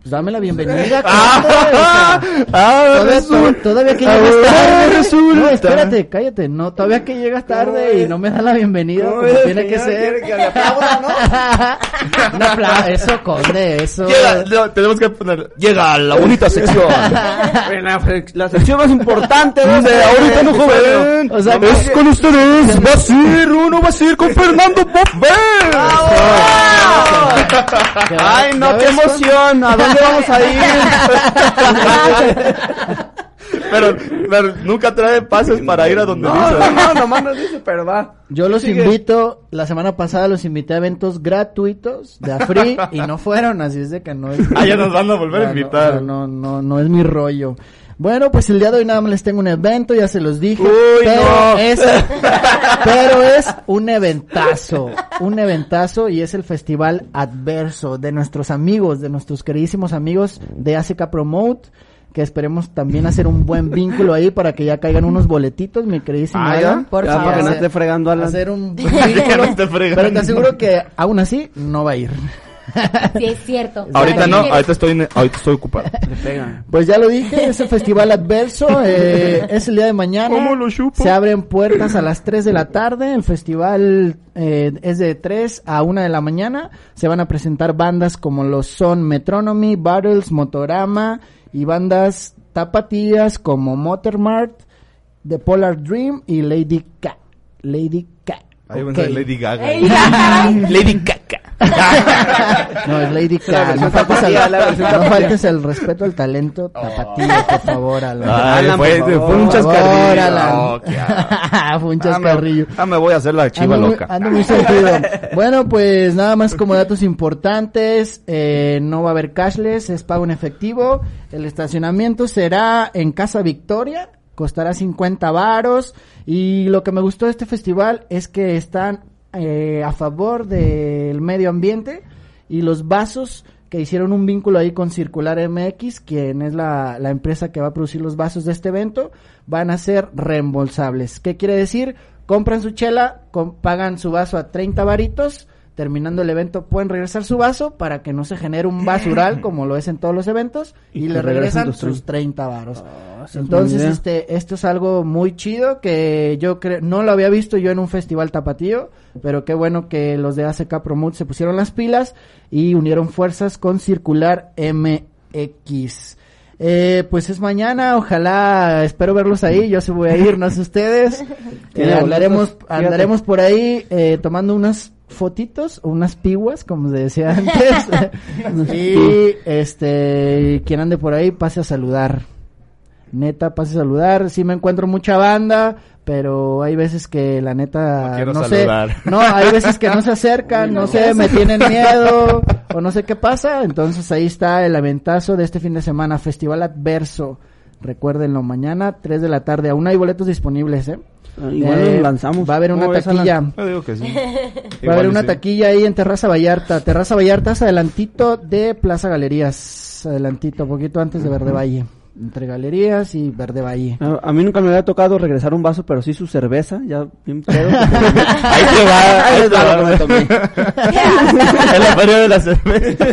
Pues dame la bienvenida. ah, Todavía, resulta. to- todavía que llegas tarde. resulta. No, espérate, cállate. No, todavía que llegas tarde y no me da la bienvenida No, como tiene que ser. que le aplauda, ¿no? Un apla- eso, conde, eso. Llega, no, tenemos que poner. Llega la bonita sección. la, la sección más importante de de este ahorita no joven. O sea, es que- con ustedes. Basir, uno Basir con Fernando Popper. Ay, no, ¿Ya qué emoción. ¿A dónde vamos a ir? Pero, pero nunca trae pases para ir a donde No, dice. no, no, nomás nos dice, pero va. Yo los Sigue. invito, la semana pasada los invité a eventos gratuitos de Afri y no fueron, así es de que no es. Ah, ya nos van a volver a Ya, no, invitar. o sea, No, no, no, es mi rollo. Bueno, pues el día de hoy nada más les tengo un evento, ya se los dije. Uy, pero no. es, pero es un eventazo, un eventazo y es el festival adverso de nuestros amigos, de nuestros queridísimos amigos de ACK Promote. Que esperemos también hacer un buen vínculo ahí para que ya caigan unos boletitos, mi queridísimo Ah, ¿ya? Alan. Por Ya, favor. para que no esté fregando a la... Hacer un vínculo, no esté fregando. pero te aseguro que aún así no va a ir. Sí, es cierto. Ahorita ¿Para no, ahorita estoy, ahorita estoy ocupado. Le pega. Pues ya lo dije, es el festival adverso, eh, es el día de mañana. ¿Cómo lo chupo? Se abren puertas a las 3 de la tarde, el festival eh, es de 3 a 1 de la mañana. Se van a presentar bandas como los son Metronomy, Battles, Motorama y bandas tapatías como Motormart, The Polar Dream y Lady K. Lady K. Ahí Ok. pensé Lady Gaga. Ya, caray. Lady Gaga. No, es Lady La K. No faltes, al, no faltes el respeto al talento tapatío, por favor, Alan. Ay, Alan, fue, por favor. fue un favor, chascarrillo. No. Fue un Ah, chascarrillo. me, ah, me voy a hacer la chiva ando muy- loca. ando muy sentido. Bueno, pues nada más como datos importantes, eh, no va a haber cashless, es pago en efectivo. El estacionamiento será en Casa Victoria, costará 50 varos. Y lo que me gustó de este festival es que están eh, a favor del medio ambiente y los vasos que hicieron un vínculo ahí con Circular MX, quien es la, la empresa que va a producir los vasos de este evento, van a ser reembolsables. ¿Qué quiere decir? Compran su chela, com- pagan su vaso a 30 varitos, terminando el evento pueden regresar su vaso para que no se genere un basural como lo es en todos los eventos y, Y le regresan sus 30 varos. esa es Entonces, este, esto es algo muy chido que yo creo, no lo había visto yo en un festival tapatío, pero qué bueno que los de ACK Promote se pusieron las pilas y unieron fuerzas con Circular MX. Eh, pues es mañana, ojalá, espero verlos ahí, yo se voy a ir, no sé ustedes. Eh, andaremos, andaremos por ahí eh, tomando unas fotitos o unas piguas, como se decía antes. y este, quien ande por ahí, pase a saludar. Neta, pase a saludar. Sí me encuentro mucha banda, pero hay veces que la neta No quiero no saludar. sé, no, hay veces que no se acercan, no sé, me tienen miedo o no sé qué pasa. Entonces ahí está el aventazo de este fin de semana, Festival Adverso. Recuérdenlo, mañana 3 de la tarde. Aún hay boletos disponibles, ¿eh? Ah, Igual Eh, lanzamos. Va a haber una ¿Cómo ves, Alan? taquilla. Yo digo que sí. Va a haber una sí. taquilla ahí en Terraza Vallarta. Terraza Vallarta es adelantito de Plaza Galerías. Adelantito, poquito antes de Verde Valle. Entre Galerías y Verde Valle. A, a mí nunca me había tocado regresar un vaso, pero sí su cerveza, ya bien pedo. Ahí te va, ahí te va, me tomé. En la feria de la cerveza.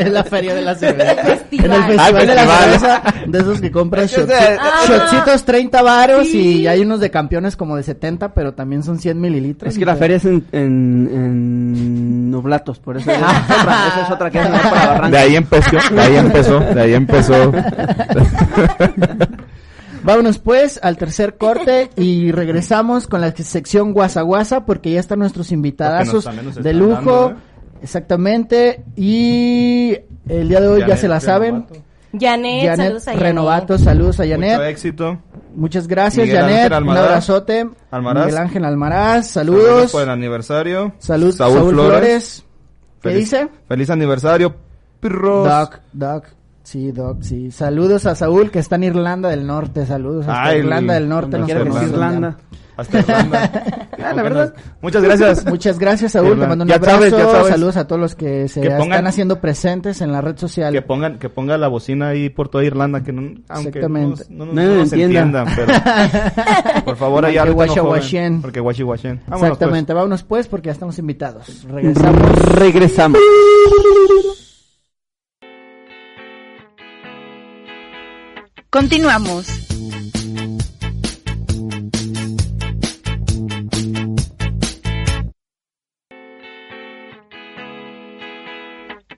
en la feria de la cerveza. En el festival Ah, de la cerveza. De esos que compras Es shotsi- de- shotcitos 30 varos y hay unos de campeones como de 70, pero también son 100 mililitros. Es que la feria es en, en, en Noblatos, por eso es otra, esa es otra que hacen para Barranca. De ahí empezó, de ahí empezó, de ahí empezó. Vámonos pues al tercer corte y regresamos con la sección Guasa Guasa porque ya están nuestros invitadazos nos de lujo. dando, ¿eh? Exactamente. Y el día de hoy ya se la saben. Janet, Janet saludos a Janet. Renovato, saludos a Mucho Janet. éxito. Muchas gracias, Miguel Janet. Ángel Un Almaraz. abrazote. Almaraz. Miguel Ángel Almaraz, Saludos saludos. por el aniversario. Salud, Saúl, Saúl, Flores. Flores. ¿Qué Feliz- dice? Feliz aniversario, pirros. Doc, Doc. Sí, Doc, sí. Saludos a Saúl que está en Irlanda del Norte. Saludos hasta Ay, Irlanda del Norte. ¿cómo nos ¿Quieres decir. Irlanda? Hasta Irlanda. Ah, la verdad. Muchas gracias. Muchas gracias, Saúl. Te mando un Ya abrazo. sabes, ya sabes. Saludos a todos los que se Que pongan- están haciendo presentes en la red social. Que pongan, que ponga la bocina ahí por toda Irlanda, que no, aunque Exactamente. no, no, No no nos entiendan. entiendan, pero por favor no joven, porque guachihuachén. Vámonos, pues. Exactamente. Vámonos pues porque ya estamos invitados. Regresamos. Regresamos. Continuamos.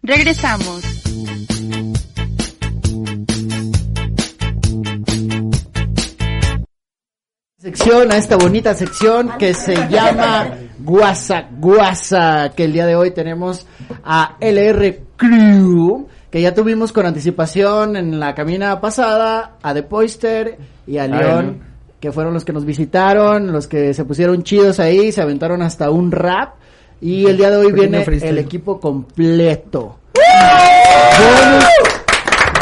Regresamos. sección, a esta bonita sección que se llama Guasa Guasa, que el día de hoy tenemos a LR Crew, que ya tuvimos con anticipación en la camina pasada, a The Poister y a León, que fueron los que nos visitaron, los que se pusieron chidos ahí, se aventaron hasta un rap, y el día de hoy viene freestyle. el equipo completo.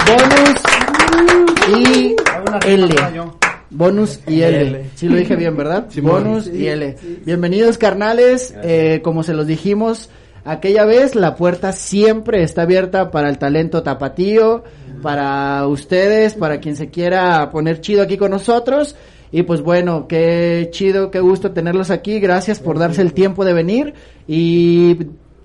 Bonus, bonus y L. Bonus y L. Sí lo dije bien, ¿verdad? Bonus y L. Bienvenidos, carnales. Eh, como se los dijimos aquella vez, la puerta siempre está abierta para el talento tapatío, para ustedes, para quien se quiera poner chido aquí con nosotros. Y pues bueno, qué chido, qué gusto tenerlos aquí. Gracias por darse el tiempo de venir. Y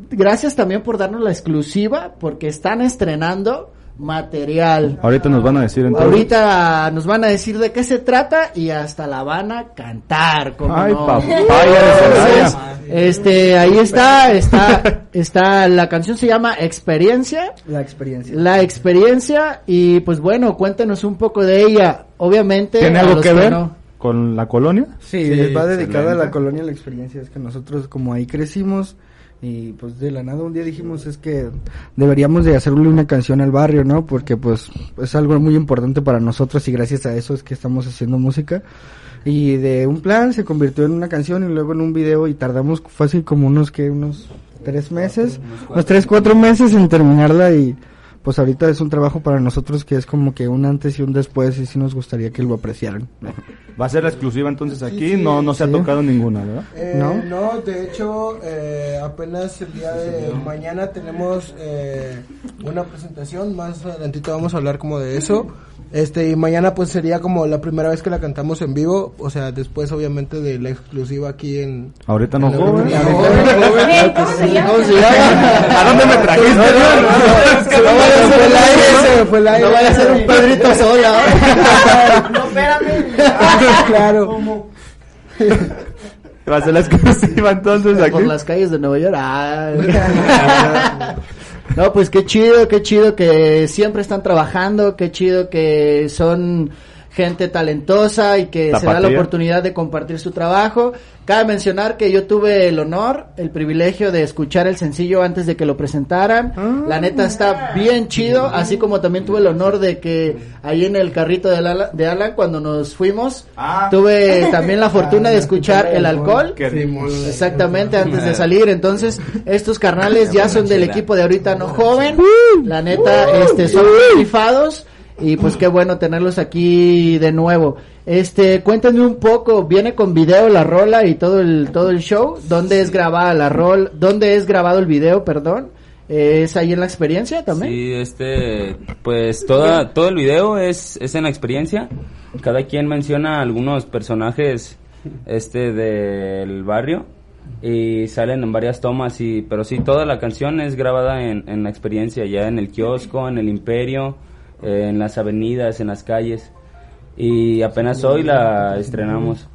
gracias también por darnos la exclusiva, porque están estrenando material. Ahorita nos van a decir entonces. Ahorita nos van a decir de qué se trata y hasta la van a cantar. ¿cómo Ay, no? papaya Entonces, este, ahí está, está, está, la canción se llama Experiencia, La experiencia. la experiencia y pues bueno, cuéntenos un poco de ella. Obviamente, ¿Tiene algo que ver no- con la colonia? Sí, va dedicada a la colonia la experiencia. Es que nosotros como ahí crecimos y pues de la nada un día dijimos es que deberíamos de hacerle una canción al barrio, ¿no? Porque pues es algo muy importante para nosotros y gracias a eso es que estamos haciendo música. Y de un plan se convirtió en una canción y luego en un video y tardamos fácil como unos que unos tres meses, unos tres, cuatro meses en terminarla y pues ahorita es un trabajo para nosotros que es como que un antes y un después y sí nos gustaría que lo apreciaran. Va a ser la exclusiva entonces aquí, sí, no no se ha tocado ninguna, ¿verdad? Eh, ¿No? ¿No? de hecho, eh, apenas el día de mañana tenemos eh, una presentación, más adelantito vamos a hablar como de eso. Este, y mañana pues sería como la primera vez que la cantamos en vivo, o sea, después obviamente de la exclusiva aquí en... Ahorita no en joven. ¿A dónde me trajiste? No vaya a ser el aire, Se me fue el aire. No vaya a ser un Pedrito sola. No, espérame. claro. Va a ser la exclusiva entonces aquí. Por las calles de Nueva York. No, pues qué chido, qué chido que siempre están trabajando, qué chido que son gente talentosa y que se da la oportunidad de compartir su trabajo. Cabe mencionar que yo tuve el honor, el privilegio de escuchar el sencillo antes de que lo presentaran. La neta está bien chido, así como también tuve el honor de que ahí en el carrito de, Ala- de Alan cuando nos fuimos, Ah. tuve también la fortuna de escuchar el alcohol. Exactamente, antes de salir. Entonces, estos carnales ya son del equipo de ahorita no joven. La neta, este, son muy rifados. Y pues qué bueno tenerlos aquí de nuevo. Este, cuéntenme un poco, viene con video la rola y todo el, todo el show. ¿Dónde es grabada la rol? ¿Dónde es grabado el video, perdón? Eh, ¿Es ahí en la experiencia también? Sí, este, pues toda, todo el video es, es en la experiencia. Cada quien menciona algunos personajes, este, del barrio y salen en varias tomas y, pero sí, toda la canción es grabada en, en la experiencia, ya en el kiosco, en el imperio, eh, en las avenidas, en las calles y apenas hoy la estrenamos.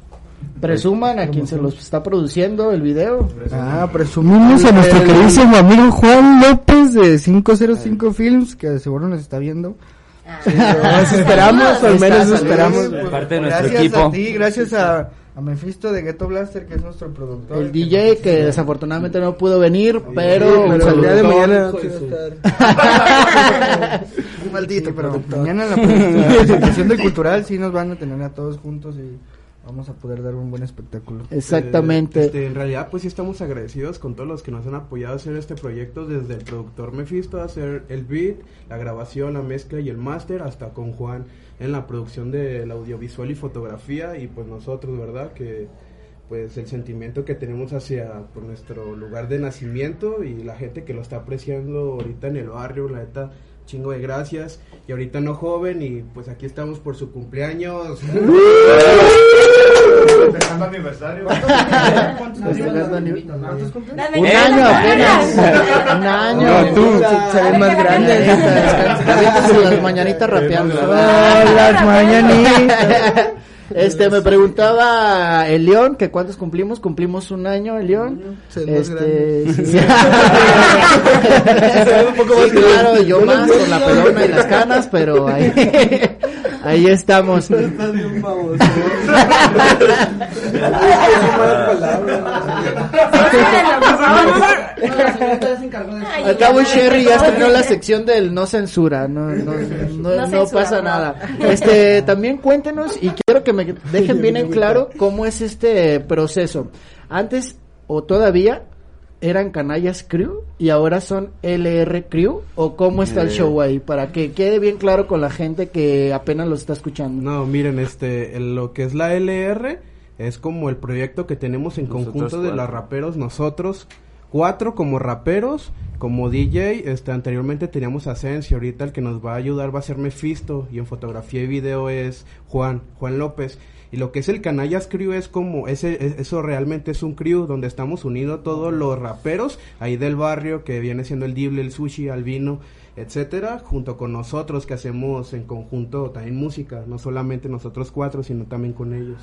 Presuman a quien se los está produciendo el video. Ah, presumimos a nuestro queridísimo amigo Juan López de 505 Films, que seguro nos está viendo. Sí, nos esperamos, al menos Está, esperamos. Parte de nuestro gracias equipo. a ti, gracias a, a Mephisto de Ghetto Blaster, que es nuestro productor. El DJ que desafortunadamente no pudo venir, pero, pero el día de mañana. Maldito, pero mañana en la presentación del cultural sí nos van a tener a todos juntos y vamos a poder dar un buen espectáculo. Exactamente. Este, en realidad, pues sí estamos agradecidos con todos los que nos han apoyado a hacer este proyecto, desde el productor Mephisto a hacer el beat, la grabación, la mezcla y el máster, hasta con Juan en la producción del audiovisual y fotografía, y pues nosotros, ¿verdad? Que pues el sentimiento que tenemos hacia pues, nuestro lugar de nacimiento y la gente que lo está apreciando ahorita en el barrio, la neta, chingo de gracias. Y ahorita no joven, y pues aquí estamos por su cumpleaños. Festejando aniversario. Ani- Dame Un año apenas. Un año. No, tú. Se, ven más grandes. Aviéntense las mañanitas rapeando. Las mañanitas. Este, me preguntaba el León, que cuántos cumplimos, cumplimos un año el León. Este, sí. Sí, claro, yo más con la pelona y las canas, pero ahí, ahí estamos. Al cabo Sherry ya estrenó la sección del no censura, no, no, no, no censura, pasa nada. Este, también cuéntenos y quiero que me dejen bien en claro cómo es este proceso. Antes o todavía eran Canallas Crew y ahora son LR Crew o cómo está el Eh. show ahí para que quede bien claro con la gente que apenas lo está escuchando. No, miren, este, el- lo que es la LR es como el proyecto que tenemos en Nosotros conjunto de los raperos, nosotros cuatro como raperos, como DJ, este, anteriormente teníamos a Sensi, ahorita el que nos va a ayudar va a ser Mephisto y en fotografía y video es Juan, Juan López. Y lo que es el Canallas Crew es como, ese, es- eso realmente es un crew donde estamos unidos todos los raperos ahí del barrio que viene siendo el Dible, el Sushi, Albino, etcétera, junto con nosotros que hacemos en conjunto también música, no solamente nosotros cuatro, sino también con ellos.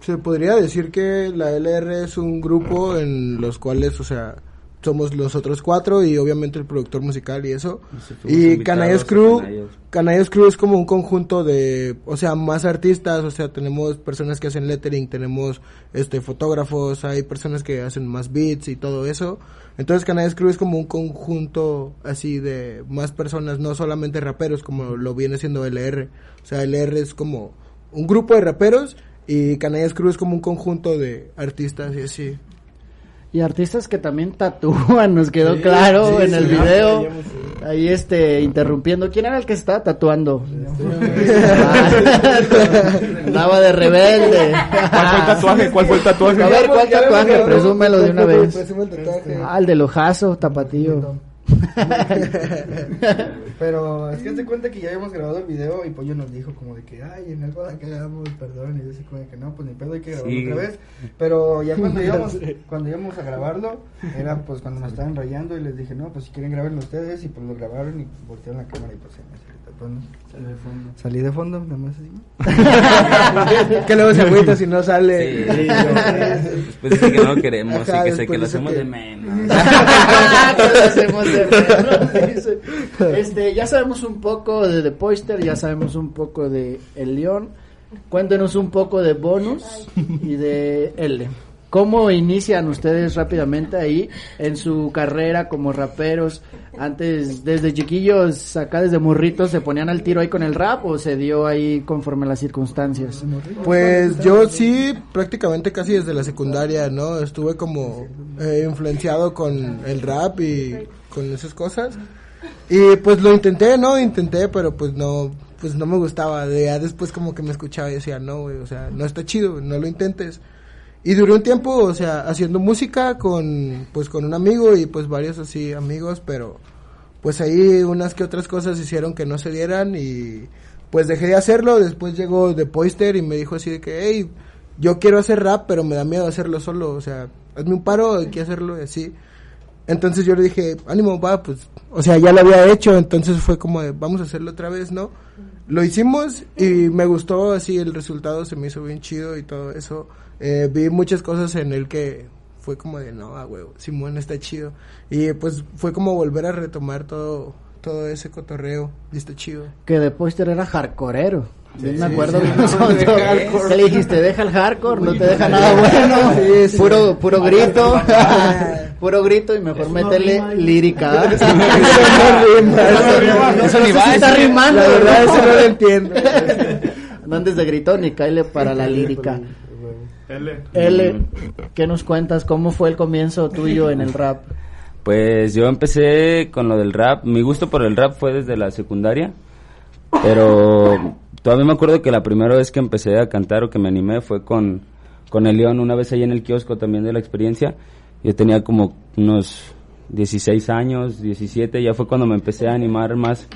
Se podría decir que la LR es un grupo en los cuales, o sea, somos los otros cuatro y obviamente el productor musical y eso. Y Canallas Crew. Canallas Crew es como un conjunto de, o sea, más artistas, o sea, tenemos personas que hacen lettering, tenemos este fotógrafos, hay personas que hacen más beats y todo eso. Entonces Canallas Crew es como un conjunto así de más personas, no solamente raperos como lo viene siendo LR. O sea, LR es como un grupo de raperos y Canallas Crew es como un conjunto de artistas y así. Y artistas que también tatúan, nos quedó Sí, claro sí, en el sí, video. ya, ya, ya. Ahí este, interrumpiendo. ¿Quién era el que se estaba tatuando? Andaba de rebelde. ¿Cuál fue el tatuaje? ¿Cuál fue el tatuaje? A ver, ¿cuál tatuaje? Presúmelo de una vez. Presume el tatuaje. Ah, el del ojazo, tapatío. Pero es que te cuenta que ya habíamos grabado el video y Pollo nos dijo como de que, ay, en algo la cagamos, perdón. Y yo así como de que no, pues ni pedo, hay que grabarlo Sí. otra vez. Pero ya cuando íbamos, cuando íbamos a grabarlo, era pues cuando nos estaban rayando y les dije, no, pues si quieren grabarlo ustedes. Y pues lo grabaron y voltearon la cámara y pues se me Salí de fondo. Salí de fondo, nada más así. que luego se agüita si no sale. Sí, Después dice que no lo queremos Ajá, y que, sé que lo hacemos que- de menos. Que lo hacemos de menos. Este, ya sabemos un poco de The Poister, ya sabemos un poco de El León. Cuéntenos un poco de Bonus y de L. ¿Cómo inician ustedes rápidamente ahí en su carrera como raperos? Antes, desde chiquillos, acá desde morritos, ¿se ponían al tiro ahí con el rap o se dio ahí conforme las circunstancias? Pues yo sí, prácticamente casi desde la secundaria, ¿no? Estuve como eh, influenciado con el rap y con esas cosas. Y pues lo intenté, ¿no? Intenté, pero pues no, pues no me gustaba. Ya después como que me escuchaba y decía, no, güey, o sea, no está chido, no lo intentes. Y duré un tiempo, o sea, haciendo música con, pues con un amigo y pues varios así amigos, pero pues ahí unas que otras cosas hicieron que no se dieran y pues dejé de hacerlo. Después llegó The Poister y me dijo así de que, hey, yo quiero hacer rap, pero me da miedo hacerlo solo, o sea, hazme un paro, hay que hacerlo así. Entonces yo le dije, ánimo, va, pues, o sea, ya lo había hecho, entonces fue como de, vamos a hacerlo otra vez, ¿no? Lo hicimos y me gustó, así el resultado se me hizo bien chido y todo eso. Eh, vi muchas cosas en el que fue como de, no, a huevo, Simón está chido. Y pues fue como volver a retomar todo, todo ese cotorreo y está chido. Que The Poister era hardcoreero. Me sí, acuerdo sí. bien nosotros. ¿Qué le dijiste? Deja el hardcore, no te deja nada bueno. Sí, sí. Puro, puro grito. puro grito y mejor métele lírica. Eso no no si está rimando. La verdad, eso no lo entiendo. No andes de gritón y cáele para la lírica. L, ¿qué nos cuentas? ¿Cómo fue el comienzo tuyo en el rap? Pues yo empecé con lo del rap. Mi gusto por el rap fue desde la secundaria. Pero todavía me acuerdo que la primera vez que empecé a cantar o que me animé fue con, con el León, una vez ahí en el kiosco también de la experiencia. Yo tenía como unos 16 años, 17, ya fue cuando me empecé a animar más.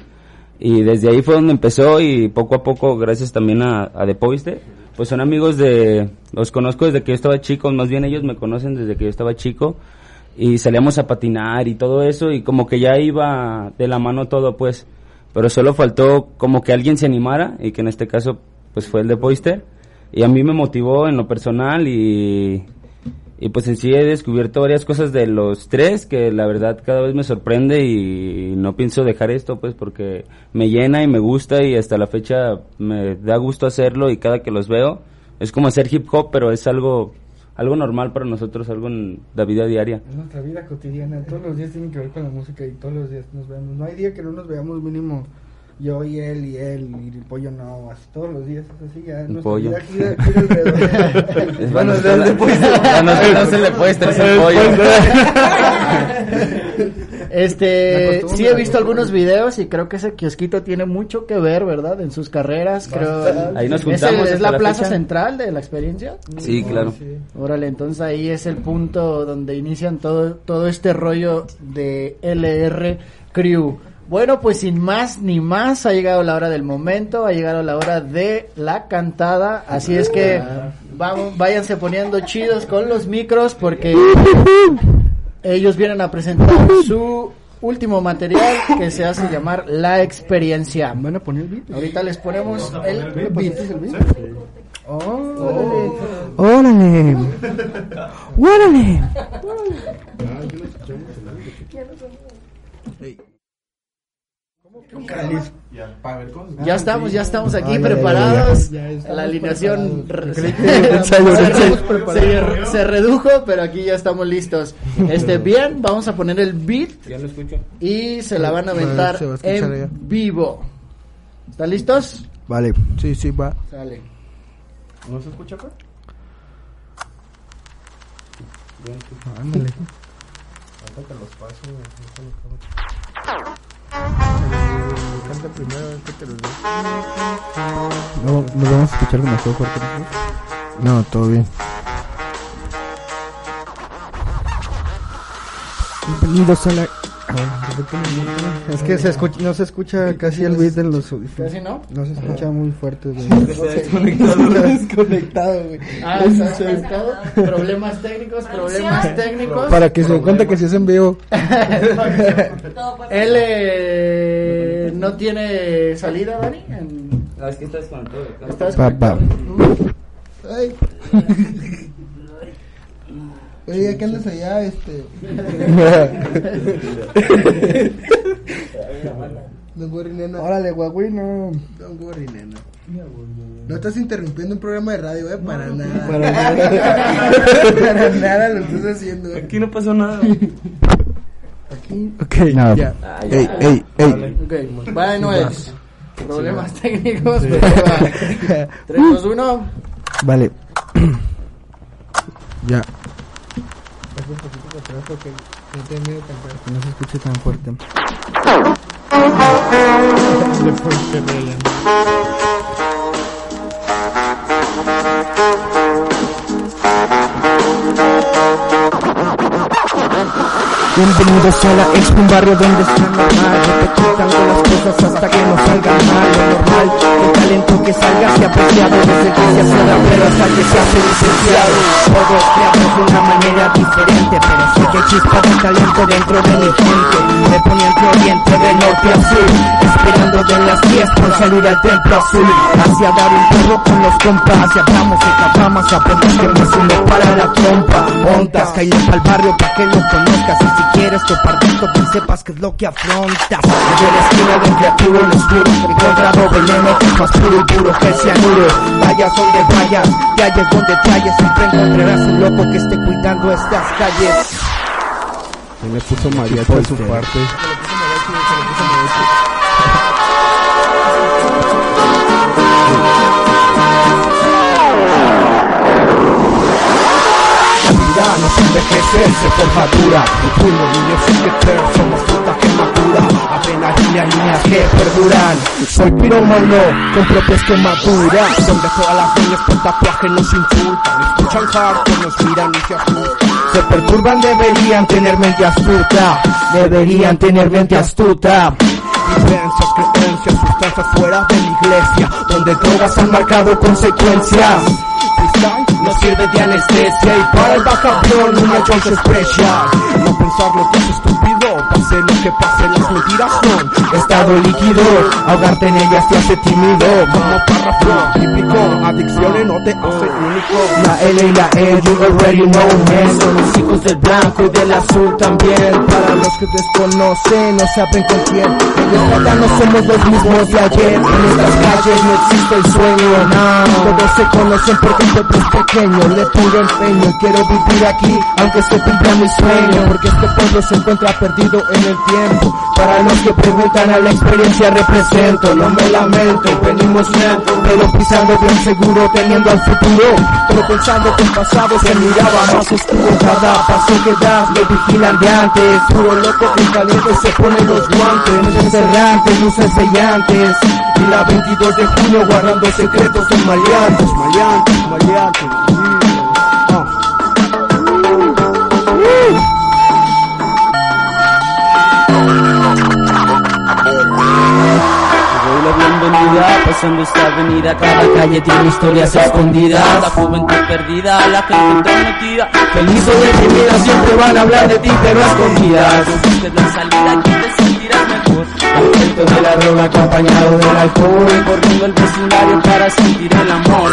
Y desde ahí fue donde empezó y poco a poco, gracias también a, a The Poiste, pues son amigos de, los conozco desde que yo estaba chico, más bien ellos me conocen desde que yo estaba chico y salíamos a patinar y todo eso y como que ya iba de la mano todo pues, pero solo faltó como que alguien se animara y que en este caso pues fue el de Poister y a mí me motivó en lo personal y, y pues en sí he descubierto varias cosas de los tres que la verdad cada vez me sorprende y no pienso dejar esto pues porque me llena y me gusta y hasta la fecha me da gusto hacerlo y cada que los veo es como hacer hip hop pero es algo algo normal para nosotros, algo en la vida diaria. Es nuestra vida cotidiana, todos los días tienen que ver con la música y todos los días nos vemos. No hay día que no nos veamos mínimo yo y él y él y el pollo no, así todos los días es así ya. El nuestra pollo. gira- gira alrededor. Es Bueno, Bueno, no se le puede estresar el pollo. Este, sí he visto algunos videos y creo que ese kiosquito tiene mucho que ver, ¿verdad? En sus carreras, creo. Ahí nos ¿Ese juntamos ¿Es la la plaza fecha. central de la experiencia? Sí, claro. Órale, entonces ahí es el punto donde inician todo, todo este rollo de LR Crew. Bueno, pues sin más ni más, ha llegado la hora del momento, ha llegado la hora de la cantada, así es que vamos, váyanse poniendo chidos con los micros porque ellos vienen a presentar su último material que se hace llamar La Experiencia. Van a poner beat. Ahorita les ponemos el beat. Oh, órale. Órale. Ya estamos, ya estamos aquí Ah, preparados. la alineación se, redujo, pero aquí ya estamos listos. Este, bien, vamos a poner el beat Ya lo escucho. y se la van a aventar a en vivo. ¿Están listos? Vale. Sí, sí, va. Sale. ¿No se escucha acá? Ándale. Ahorita que los paso, Canta primero, ver qué te lo digo. No, nos vamos a escuchar demasiado fuerte. ¿no? No, todo bien. Bienvenidos a la. Es que se escucha, no se escucha casi el beat en los. ¿Casi no? No se escucha muy fuerte, güey. Está desconectado, güey. Ah, está desconectado. Problemas técnicos, problemas técnicos. Para que se dé cuenta que si es en vivo. Él eh, no tiene salida, Dani. En- Ah, es que estás con todo. ¿Está Papá. desconectado? Ay. Oye, ¿a qué andas allá? Este. Don Gorri, nena. Órale, güey, no. Don Gorri, nena. No estás interrumpiendo un programa de radio, eh, para nada. Para nada. Para nada lo estás haciendo. Aquí no pasó nada. Aquí. Ok, ya. Ah, Ey, ey, ey. Ok, bueno es. Problemas técnicos. prueba. 3, 2, 1. Vale. Ya. un poquito para atrás porque no miedo cantar. Que no se escuche tan fuerte. Bienvenidos a la expo, un barrio donde está normal Repetir tanto las cosas hasta que no salgan mal Lo normal, el talento que salga se ha apreciado Desde que se hace rapero hasta que se hace licenciado Todos creamos de una manera diferente Pero sé que chispa de talento dentro de mi gente. Me ponía entre oriente, de norte a sur Esperando de las 10 por salir al templo azul. Hacia dar un perro con los compas Hacia hablamos de capamas, aprendemos que me para la trompa. Pa'l barrio pa' que lo conozcas si quieres esto, que sepas que es lo que afrontas. Desde la esquina del creativo en oscuro Encontrado veneno más puro y puro que cianuro. Vayas donde vayas, calles donde te halles Siempre encontrarás un loco que esté cuidando estas calles. Se le puso mariachi de su parte. Vida no se envejece, se forma dura Y tú los niños sin que creer, somos fruta que madura Apenas líneas, líneas que perduran. Soy piromano, con propias quemaduras Donde todas las niñas con tatuaje nos insultan. Escuchan hardcore, nos miran y se asustan. Se perturban, deberían tener mente astuta. Deberían tener mente astuta. Vivencias, creencias, sustancias fuera de la iglesia Donde drogas han marcado consecuencias sirve de anestesia y para el backup una chance especial. No pensarlo que es estúpido, pase lo que pase, las mentiras son estado líquido. Ahogarte en ellas te hace tímido, como párrafo típico. Adicciones no te hacen único. La L y la E, you already know me. Son los hijos del blanco y del azul también. Para los que desconocen, no saben con quién. Ellos tratan, no somos los mismos de ayer. En estas calles no existe el sueño, no. Todos se conocen porque pueblo es pequeño. Le pongo empeño, quiero vivir aquí, aunque se cumpla mi sueño. Porque este pueblo se encuentra perdido en el tiempo. Para los que preguntan a la experiencia represento, no me lamento, venimos lento, pero pisando bien seguro, teniendo al futuro. Pero pensando que el pasado se miraba más oscuro, cada paso que das lo vigilan de antes. Puro loco que caliente se pone los guantes, errantes, luces brillantes. Y la 22 de junio guardando secretos en maleantes, maleantes, maleantes. Bienvenida, pasando esta avenida Cada calle tiene historias escondidas. La juventud perdida, la gente entrometida Feliz o deprimida siempre van a hablar de ti pero escondidas. Busques la salida, aquí te sentirás mejor. Efecto de la droga acompañado del alcohol Recorriendo el vecindario para sentir el amor.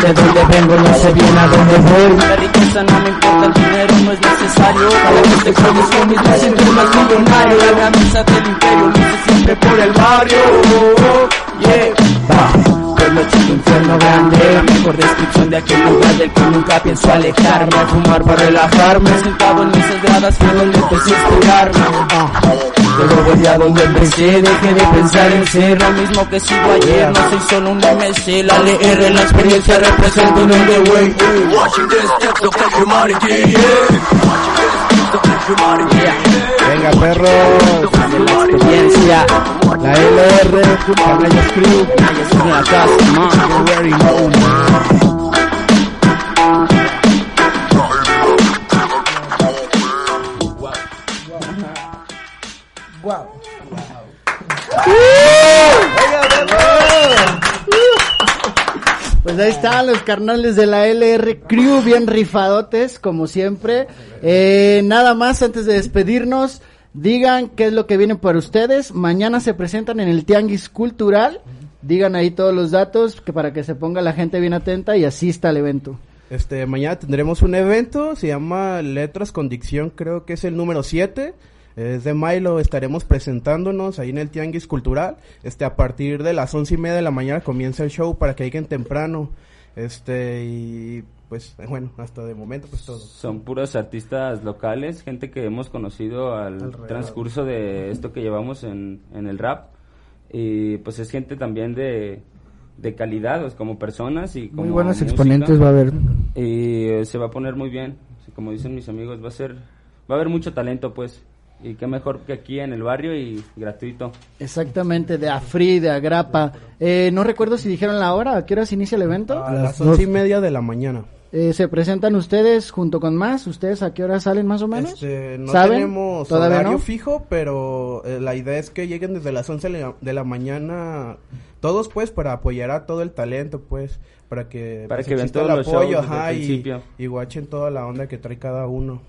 De dónde vengo, no sé bien a dónde voy. La riqueza no me importa, el dinero no es necesario. Cada vez te comes con mis más millonario. La camisa del imperio luce siempre por el barrio Yeah, va chico, infierno grande mejor descripción de aquel lugar del que nunca pienso alejarme. A fumar para relajarme Sentado en mis gradas fue donde empecé a inspirarme Luego volví a donde empecé, dejé de pensar en ser lo mismo que sigo ayer, no soy solo un MC, la LR, la experiencia represento en el The Way. Venga, perro. Experiencia. La LR. Canallas Crew. Canallas Wow. Pues ahí están los carnales de la LR Crew, bien rifadotes, como siempre. Eh, nada más antes de despedirnos digan qué es lo que viene para ustedes. Mañana se presentan en el Tianguis Cultural. Digan ahí todos los datos que para que se ponga la gente bien atenta y asista al evento. Este, mañana tendremos un evento, se llama Letras con Dicción, creo que es el número 7. Es de Milo, estaremos presentándonos ahí en el Tianguis Cultural. Este, a partir de las once y media de la mañana comienza el show para que lleguen temprano. Este, y pues, bueno, hasta de momento, pues todo. Son puros artistas locales, gente que hemos conocido al Alrededor. transcurso de esto que llevamos en, en el rap. Y pues es gente también de, de calidad, pues, como personas y como Muy buenos música. exponentes va a haber. Y eh, se va a poner muy bien. Así Como dicen mis amigos, va a ser, va a haber mucho talento, pues. Y qué mejor que aquí en el barrio y gratuito. Exactamente, de Afri, de Agrapa. Eh, no recuerdo si dijeron la hora, ¿a qué hora se inicia el evento? A las once y media de la mañana. Eh, se presentan ustedes junto con más. ¿Ustedes a qué hora salen más o menos? Este, no ¿Saben? tenemos ¿Todavía horario no? fijo, pero eh, la idea es que lleguen desde las 11 de la, de la mañana todos pues para apoyar a todo el talento pues para que Para pues, que vean todos el apoyo ajá, y guachen toda la onda que trae cada uno.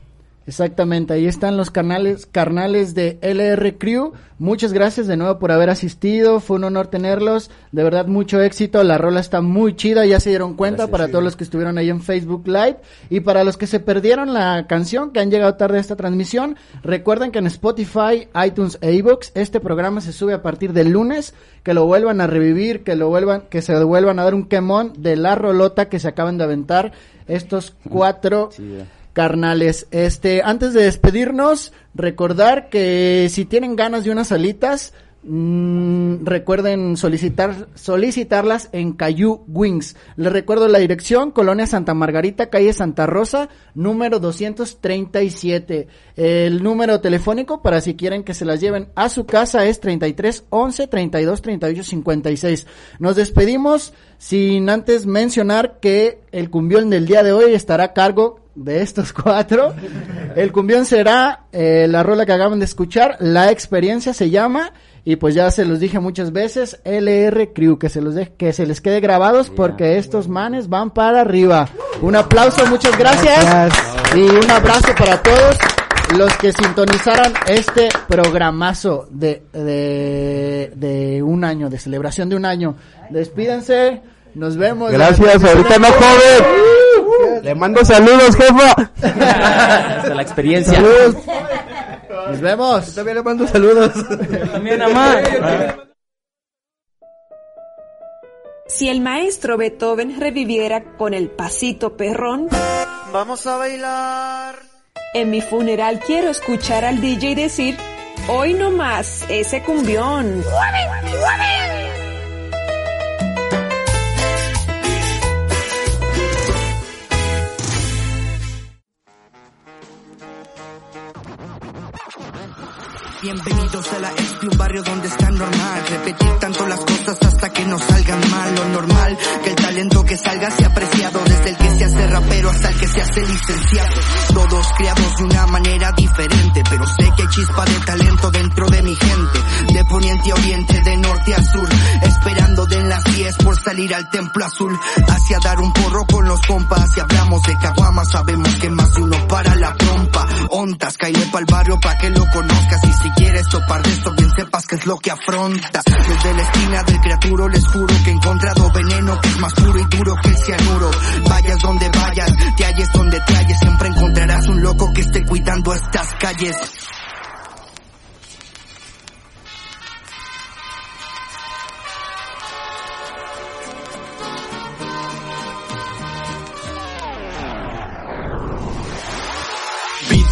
Exactamente, ahí están los canales, carnales de LR Crew. Muchas gracias de nuevo por haber asistido, fue un honor tenerlos, de verdad mucho éxito, la rola está muy chida, ya se dieron cuenta Gracias, para sí. todos los que estuvieron ahí en Facebook Live y para los que se perdieron la canción, que han llegado tarde a esta transmisión, recuerden que en Spotify, iTunes e iVoox este programa se sube a partir del lunes, que lo vuelvan a revivir, que lo vuelvan, que se vuelvan a dar un quemón de la rolota que se acaban de aventar estos cuatro Sí. Carnales. Este, antes de despedirnos, recordar que si tienen ganas de unas alitas, mm, recuerden solicitar, solicitarlas en Cayu Wings. Les recuerdo la dirección, Colonia Santa Margarita, calle Santa Rosa, número 237. El número telefónico para si quieren que se las lleven a su casa es 33 11 32 38 56. Nos despedimos sin antes mencionar que el cumbión del día de hoy estará a cargo de estos cuatro. El cumbión será eh, la rola que acaban de escuchar, La Experiencia se llama, y pues ya se los dije muchas veces, LR Crew, que se los de- que se les quede grabados porque estos manes van para arriba. Un aplauso, muchas gracias, y un abrazo para todos los que sintonizaron este programazo de, de, de un año, de celebración de un año. Despídense, nos vemos. Gracias, ahorita no joven. Le mando saludos, jefa. Hasta la experiencia. Saludos. Nos vemos. También le mando saludos. También, amá. Si el maestro Beethoven reviviera con el pasito perrón, Vamos a bailar. en mi funeral quiero escuchar al DJ decir, hoy no más ese cumbión. Bienvenidos a la expi, un barrio donde está normal. Repetir tanto las cosas hasta que no salgan mal. Lo normal, que el talento que salga sea apreciado. Desde el que se hace rapero hasta el que se hace licenciado. Todos criados de una manera diferente Pero sé que hay chispa de talento dentro de mi gente. De poniente a oriente, de norte a sur Esperando de en las 10 por salir al templo azul. Hacia dar un porro con los compas Si hablamos de caguama. Sabemos que más uno para la trompa Ontas, caile pa'l barrio pa' que lo conozcas Y si quieres topar de esto bien sepas que es lo que afrontas Desde la esquina del criaturo les juro que he encontrado veneno Que es más puro y duro que el cianuro. Vayas donde vayas, te halles donde te halles. Siempre encontrarás un loco que esté cuidando estas calles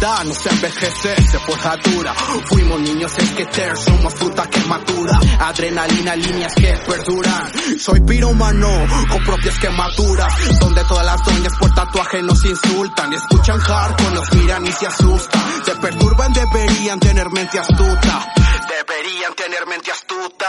No se envejece, se forja dura. Fuimos niños skater, somos fruta que madura. Adrenalina, líneas que perduran. Soy piromano, con propias quemaduras. Donde todas las doñas por tatuaje nos insultan. Escuchan hardcore, nos miran y se asustan. Se perturban, deberían tener mente astuta. Deberían tener mente astuta.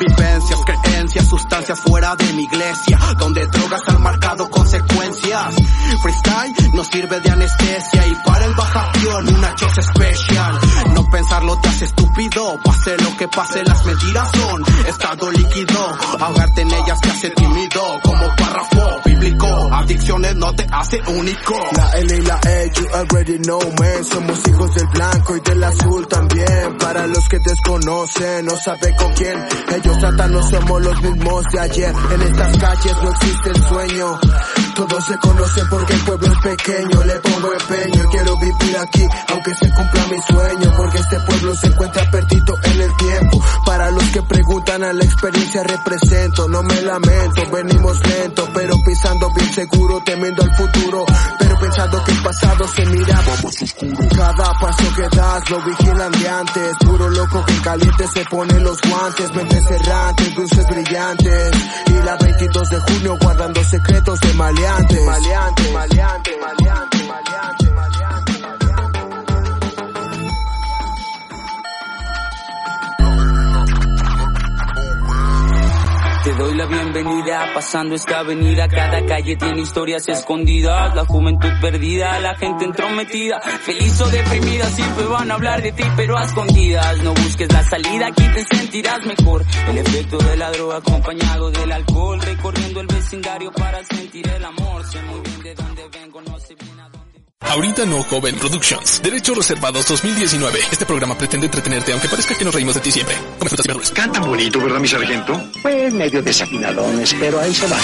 Vivencias, creencias, sustancias fuera de mi iglesia. Donde drogas han marcado consecuencias. Freestyle nos sirve de anestesia y para el bajación una choza especial. No pensarlo te hace estúpido, pase lo que pase las mentiras son estado líquido. Ahogarte en ellas te hace tímido como párrafo bíblico. Adicciones no te hace único. La L y la E, you already know, man. Somos hijos del blanco y del azul también. Para los que desconocen, no saben con quién. Ellos tratan, no somos los mismos de ayer. En estas calles no existe el sueño. Todos se conocen porque el pueblo es pequeño. Le pongo empeño, quiero vivir aquí, aunque se cumpla mi sueño. Porque este pueblo se encuentra perdido en el tiempo. Para los que preguntan a la experiencia represento, no me lamento. Venimos lento, pero pisando bien seguro, temiendo al futuro. Pensando que el pasado se miraba más oscuro. Cada paso que das lo vigilan de antes. Puro loco que caliente se pone los guantes. Mentes errantes, dulces brillantes. Y la 22 de junio guardando secretos de maleantes. Maleante, maleante, maleante, maleante, maleante. Te doy la bienvenida pasando esta avenida. Cada calle tiene historias escondidas. La juventud perdida, la gente entrometida. Feliz o deprimida, siempre van a hablar de ti, pero a escondidas. No busques la salida, aquí te sentirás mejor. El efecto de la droga acompañado del alcohol. Recorriendo el vecindario para sentir el amor. Sé muy bien de dónde vengo, no sé bien. Ahorita no Joven Productions. Derechos reservados 2019. Este programa pretende entretenerte aunque parezca que nos reímos de ti siempre. Come frutas y verduras. Cantan bonito, ¿verdad, mi sargento? Pues medio desafinadones, pero ahí se van.